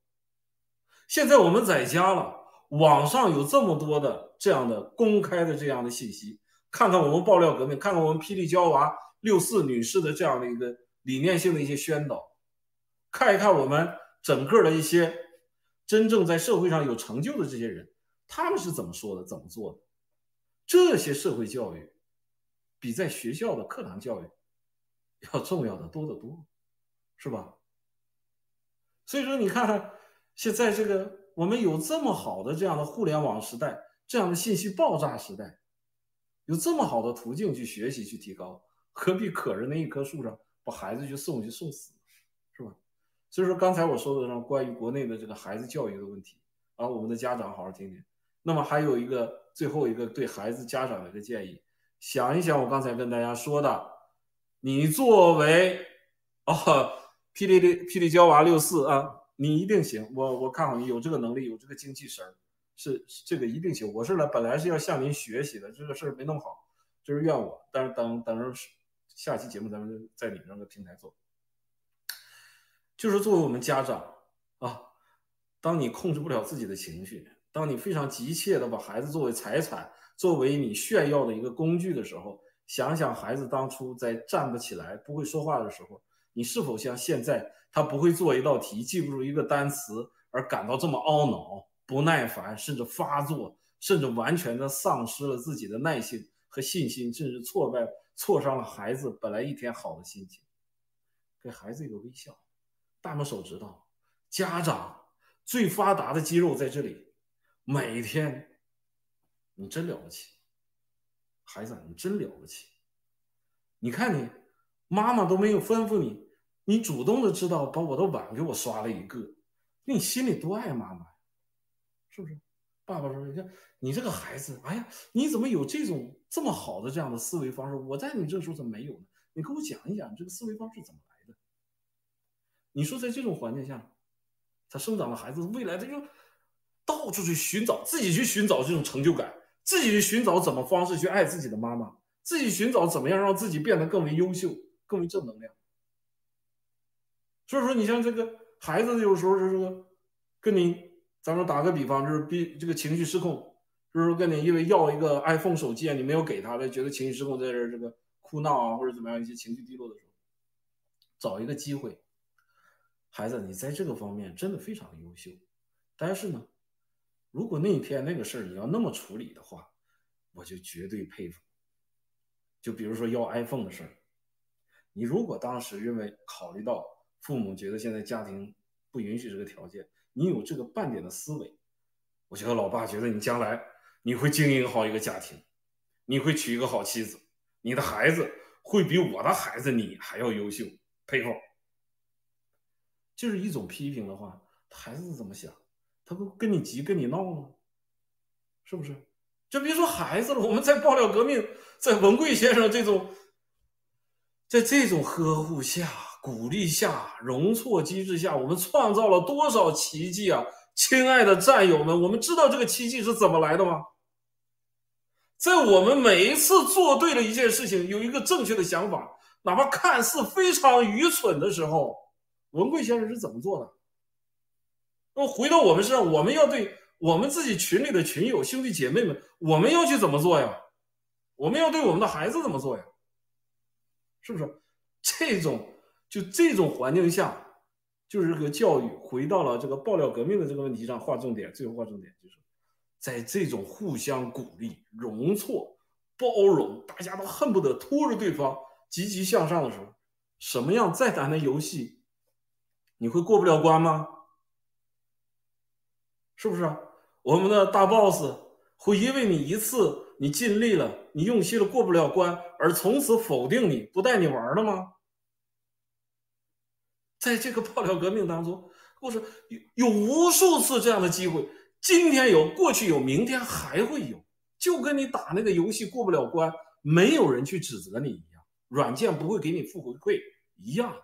现在我们在家了，网上有这么多的这样的公开的这样的信息，看看我们爆料革命，看看我们霹雳娇娃六四女士的这样的一个理念性的一些宣导，看一看我们整个的一些真正在社会上有成就的这些人，他们是怎么说的，怎么做的？这些社会教育比在学校的课堂教育要重要的多得多，是吧？所以说，你看看现在这个我们有这么好的这样的互联网时代，这样的信息爆炸时代，有这么好的途径去学习去提高，何必可着那一棵树上把孩子去送去送死，所以说，刚才我说的呢，关于国内的这个孩子教育的问题，啊，我们的家长好好听听。那么还有一个最后一个对孩子家长的一个建议，想一想我刚才跟大家说的，你作为哦，霹雳霹雳娇娃六四啊，你一定行，我我看好你有这个能力，有这个精气神儿，是这个一定行。我是来本来是要向您学习的，这个事儿没弄好，就是怨我。但是等等着下期节目咱们在你那个平台做。就是作为我们家长啊，当你控制不了自己的情绪，当你非常急切的把孩子作为财产、作为你炫耀的一个工具的时候，想想孩子当初在站不起来、不会说话的时候，你是否像现在他不会做一道题、记不住一个单词而感到这么懊恼、不耐烦，甚至发作，甚至完全的丧失了自己的耐性和信心，甚至挫败、挫伤了孩子本来一天好的心情？给孩子一个微笑。大拇手指头，家长最发达的肌肉在这里。每天，你真了不起，孩子，你真了不起。你看你妈妈都没有吩咐你，你主动的知道把我的碗给我刷了一个，那你心里多爱妈妈呀，是不是？爸爸说：“你看你这个孩子，哎呀，你怎么有这种这么好的这样的思维方式？我在你这时候怎么没有呢？你给我讲一讲这个思维方式怎么来？”你说在这种环境下，他生长的孩子未来他就到处去寻找，自己去寻找这种成就感，自己去寻找怎么方式去爱自己的妈妈，自己寻找怎么样让自己变得更为优秀、更为正能量。所以说，你像这个孩子，有时候就是说，跟你，咱们打个比方，就是比这个情绪失控，就是说跟你因为要一个 iPhone 手机啊，你没有给他的，觉得情绪失控，在这这个哭闹啊，或者怎么样一些情绪低落的时候，找一个机会。孩子，你在这个方面真的非常的优秀，但是呢，如果那一天那个事儿你要那么处理的话，我就绝对佩服。就比如说要 iPhone 的事儿，你如果当时认为考虑到父母觉得现在家庭不允许这个条件，你有这个半点的思维，我觉得老爸觉得你将来你会经营好一个家庭，你会娶一个好妻子，你的孩子会比我的孩子你还要优秀，佩服。就是一种批评的话，孩子怎么想？他不跟你急，跟你闹吗？是不是？就别说孩子了，我们在爆料革命，在文贵先生这种，在这种呵护下、鼓励下、容错机制下，我们创造了多少奇迹啊！亲爱的战友们，我们知道这个奇迹是怎么来的吗？在我们每一次做对了一件事情，有一个正确的想法，哪怕看似非常愚蠢的时候。文贵先生是怎么做的？那么回到我们身上，我们要对我们自己群里的群友、兄弟姐妹们，我们要去怎么做呀？我们要对我们的孩子怎么做呀？是不是？这种就这种环境下，就是这个教育回到了这个爆料革命的这个问题上划重点。最后划重点就是，在这种互相鼓励、容错、包容，大家都恨不得拖着对方积极向上的时候，什么样再难的游戏？你会过不了关吗？是不是？我们的大 boss 会因为你一次你尽力了，你用心了过不了关，而从此否定你不带你玩了吗？在这个爆料革命当中，我说有有无数次这样的机会，今天有，过去有，明天还会有，就跟你打那个游戏过不了关，没有人去指责你一样，软件不会给你负回馈一样。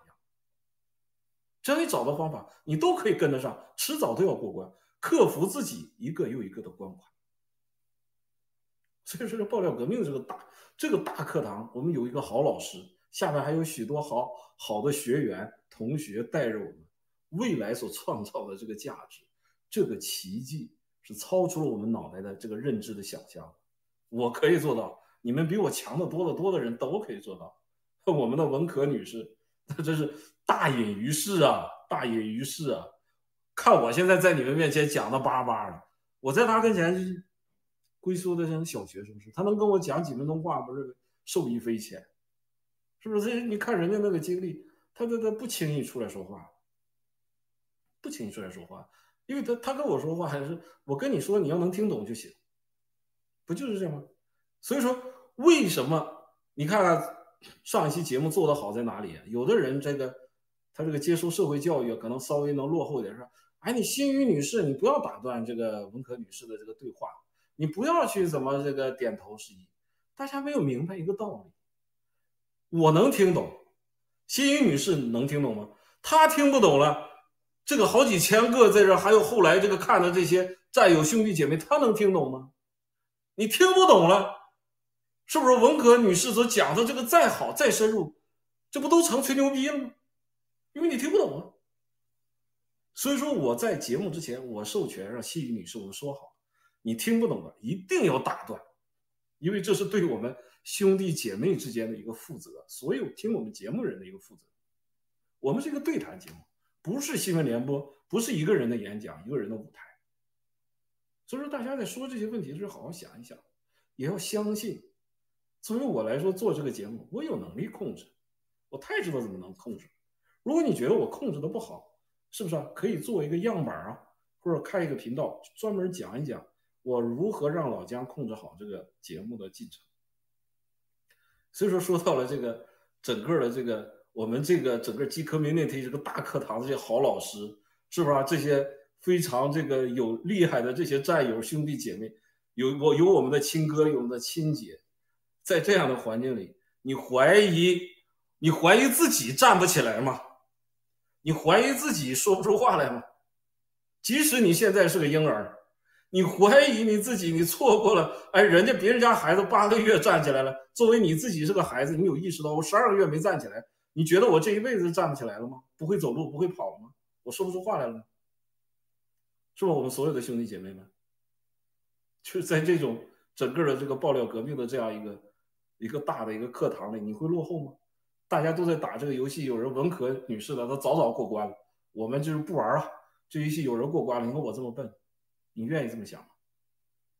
只要你找到方法，你都可以跟得上，迟早都要过关，克服自己一个又一个的关卡。所以说，这爆料革命这个大这个大课堂，我们有一个好老师，下面还有许多好好的学员同学带着我们，未来所创造的这个价值，这个奇迹是超出了我们脑袋的这个认知的想象。我可以做到，你们比我强的多得多的人都可以做到。我们的文可女士，那真是。大隐于市啊，大隐于市啊！看我现在在你们面前讲的巴巴的，我在他跟前就龟缩的像小学生似的。他能跟我讲几分钟话，不是受益匪浅，是不是？你看人家那个经历，他他他不轻易出来说话，不轻易出来说话，因为他他跟我说话还是我跟你说，你要能听懂就行，不就是这样吗？所以说，为什么你看看上一期节目做的好在哪里？有的人这个他这个接受社会教育可能稍微能落后一点，说，哎，你新宇女士，你不要打断这个文可女士的这个对话，你不要去怎么这个点头示意。大家没有明白一个道理，我能听懂，新余女士能听懂吗？她听不懂了，这个好几千个在这，还有后来这个看的这些战友兄弟姐妹，她能听懂吗？你听不懂了，是不是文可女士所讲的这个再好再深入，这不都成吹牛逼了吗？因为你听不懂啊。所以说我在节目之前，我授权让心怡女士我们说好，你听不懂的一定要打断。因为这是对我们兄弟姐妹之间的一个负责，所有听我们节目人的一个负责。我们是一个对谈节目，不是新闻联播，不是一个人的演讲，一个人的舞台。所以说，大家在说这些问题的时候，好好想一想，也要相信。作为我来说，做这个节目，我有能力控制，我太知道怎么能控制。如果你觉得我控制的不好，是不是？可以做一个样板啊，或者开一个频道，专门讲一讲。我如何让老姜控制好这个节目的进程？所以说，说到了这个整个的这个我们这个整个基科明内提这个大课堂这些好老师，是不是啊？这些非常这个有厉害的这些战友兄弟姐妹，有我有我们的亲哥，有我们的亲姐，在这样的环境里，你怀疑你怀疑自己站不起来吗？你怀疑自己说不出话来吗？即使你现在是个婴儿。你怀疑你自己，你错过了，哎，人家别人家孩子八个月站起来了，作为你自己是个孩子，你有意识到我十二个月没站起来，你觉得我这一辈子站不起来了吗？不会走路，不会跑了吗？我说不出话来了，是吧？我们所有的兄弟姐妹们，就是在这种整个的这个爆料革命的这样一个一个大的一个课堂里，你会落后吗？大家都在打这个游戏，有人文科女士的，她早早过关了，我们就是不玩了。这游戏有人过关了，你看我这么笨。你愿意这么想吗？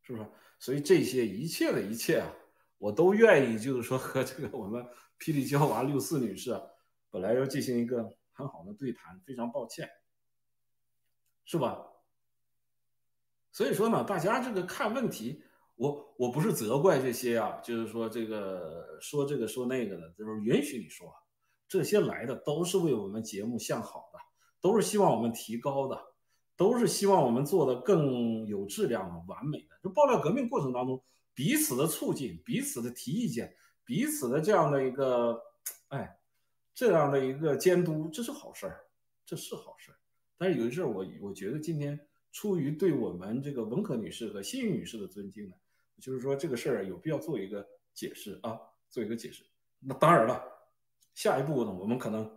是不是？所以这些一切的一切啊，我都愿意，就是说和这个我们霹雳娇娃六四女士啊，本来要进行一个很好的对谈，非常抱歉，是吧？所以说呢，大家这个看问题，我我不是责怪这些啊，就是说这个说这个说那个的，就是允许你说，这些来的都是为我们节目向好的，都是希望我们提高的。都是希望我们做的更有质量的、完美的。就爆料革命过程当中，彼此的促进、彼此的提意见、彼此的这样的一个，哎，这样的一个监督，这是好事儿，这是好事儿。但是有一事儿，我我觉得今天出于对我们这个文可女士和幸运女士的尊敬呢，就是说这个事儿有必要做一个解释啊，做一个解释。那当然了，下一步呢，我们可能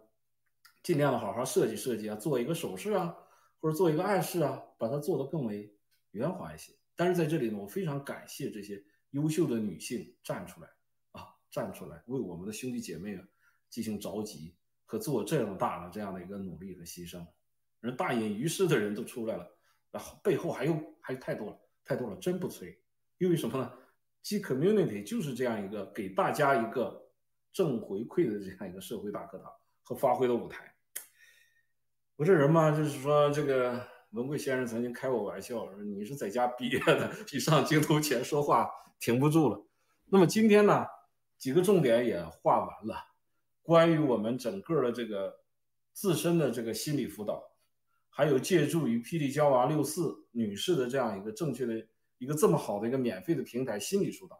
尽量的好好设计设计啊，做一个手势啊。或者做一个暗示啊，把它做得更为圆滑一些。但是在这里呢，我非常感谢这些优秀的女性站出来啊，站出来为我们的兄弟姐妹啊进行着急和做这样大的这样的一个努力和牺牲。人大隐于市的人都出来了，然后背后还有还有太多了，太多了，真不吹。因为什么呢？基 community 就是这样一个给大家一个正回馈的这样一个社会大课堂和发挥的舞台。我这人嘛，就是说，这个文贵先生曾经开过玩笑，说你是在家憋的，一上镜头前说话停不住了。那么今天呢，几个重点也画完了，关于我们整个的这个自身的这个心理辅导，还有借助于霹雳娇娃六四女士的这样一个正确的一个这么好的一个免费的平台心理疏导，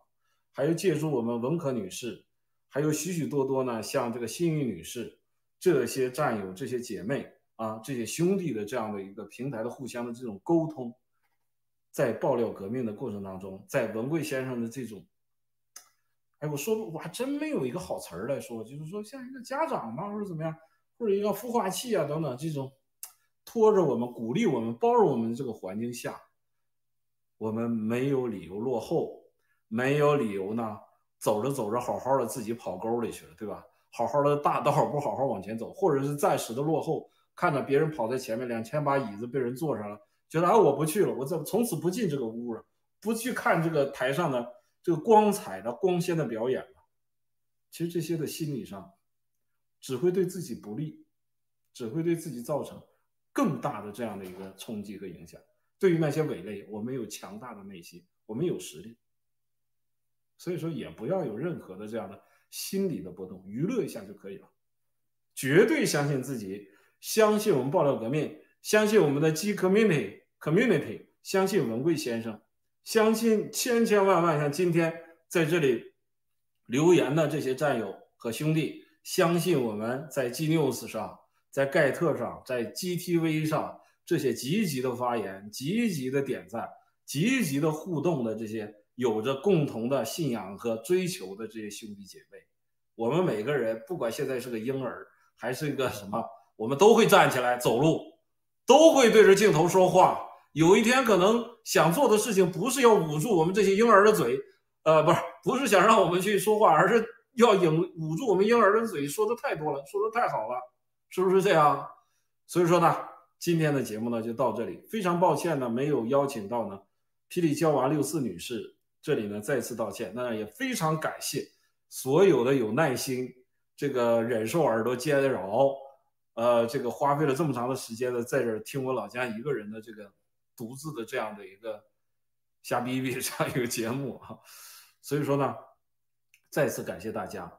还有借助我们文可女士，还有许许多多呢，像这个幸运女士这些战友、这些姐妹。啊，这些兄弟的这样的一个平台的互相的这种沟通，在爆料革命的过程当中，在文贵先生的这种，哎，我说我还真没有一个好词儿来说，就是说像一个家长嘛，或者怎么样，或者一个孵化器啊等等这种，拖着我们、鼓励我们、包容我们的这个环境下，我们没有理由落后，没有理由呢，走着走着好好的自己跑沟里去了，对吧？好好的大道不好好往前走，或者是暂时的落后。看着别人跑在前面，两千把椅子被人坐上了，觉得啊我不去了，我这从此不进这个屋了，不去看这个台上的这个光彩的光鲜的表演了。其实这些的心理上，只会对自己不利，只会对自己造成更大的这样的一个冲击和影响。对于那些伪类，我们有强大的内心，我们有实力，所以说也不要有任何的这样的心理的波动，娱乐一下就可以了。绝对相信自己，相信我们爆料革命，相信我们的 G community community，相信文贵先生。相信千千万万像今天在这里留言的这些战友和兄弟，相信我们在 G News 上、在盖特上、在 GTV 上这些积极的发言、积极的点赞、积极的互动的这些有着共同的信仰和追求的这些兄弟姐妹，我们每个人不管现在是个婴儿还是一个什么，我们都会站起来走路，都会对着镜头说话。有一天可能想做的事情不是要捂住我们这些婴儿的嘴，呃，不是，不是想让我们去说话，而是要引捂住我们婴儿的嘴，说的太多了，说的太好了，是不是这样？所以说呢，今天的节目呢就到这里，非常抱歉呢没有邀请到呢霹雳娇娃六四女士，这里呢再次道歉，那也非常感谢所有的有耐心，这个忍受耳朵煎熬，呃，这个花费了这么长的时间呢在这听我老家一个人的这个。独自的这样的一个瞎逼逼这样一个节目啊，所以说呢，再次感谢大家。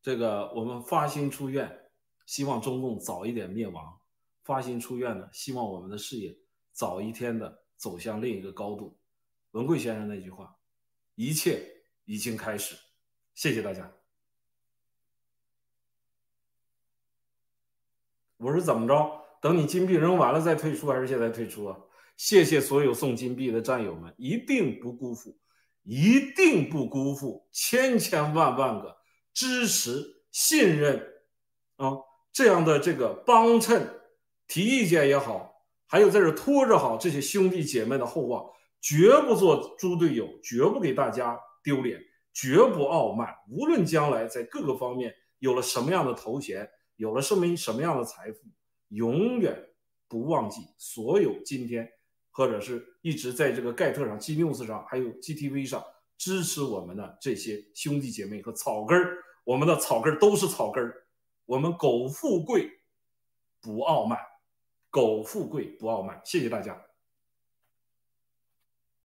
这个我们发心出愿，希望中共早一点灭亡；发心出愿呢，希望我们的事业早一天的走向另一个高度。文贵先生那句话：“一切已经开始。”谢谢大家。我是怎么着？等你金币扔完了再退出，还是现在退出啊？谢谢所有送金币的战友们，一定不辜负，一定不辜负千千万万个支持、信任啊这样的这个帮衬、提意见也好，还有在这拖着好这些兄弟姐妹的厚望，绝不做猪队友，绝不给大家丢脸，绝不傲慢。无论将来在各个方面有了什么样的头衔，有了什么什么样的财富，永远不忘记所有今天。或者是一直在这个盖特上、G News 上，还有 GTV 上支持我们的这些兄弟姐妹和草根儿，我们的草根儿都是草根儿，我们苟富贵不傲慢，苟富贵不傲慢，谢谢大家。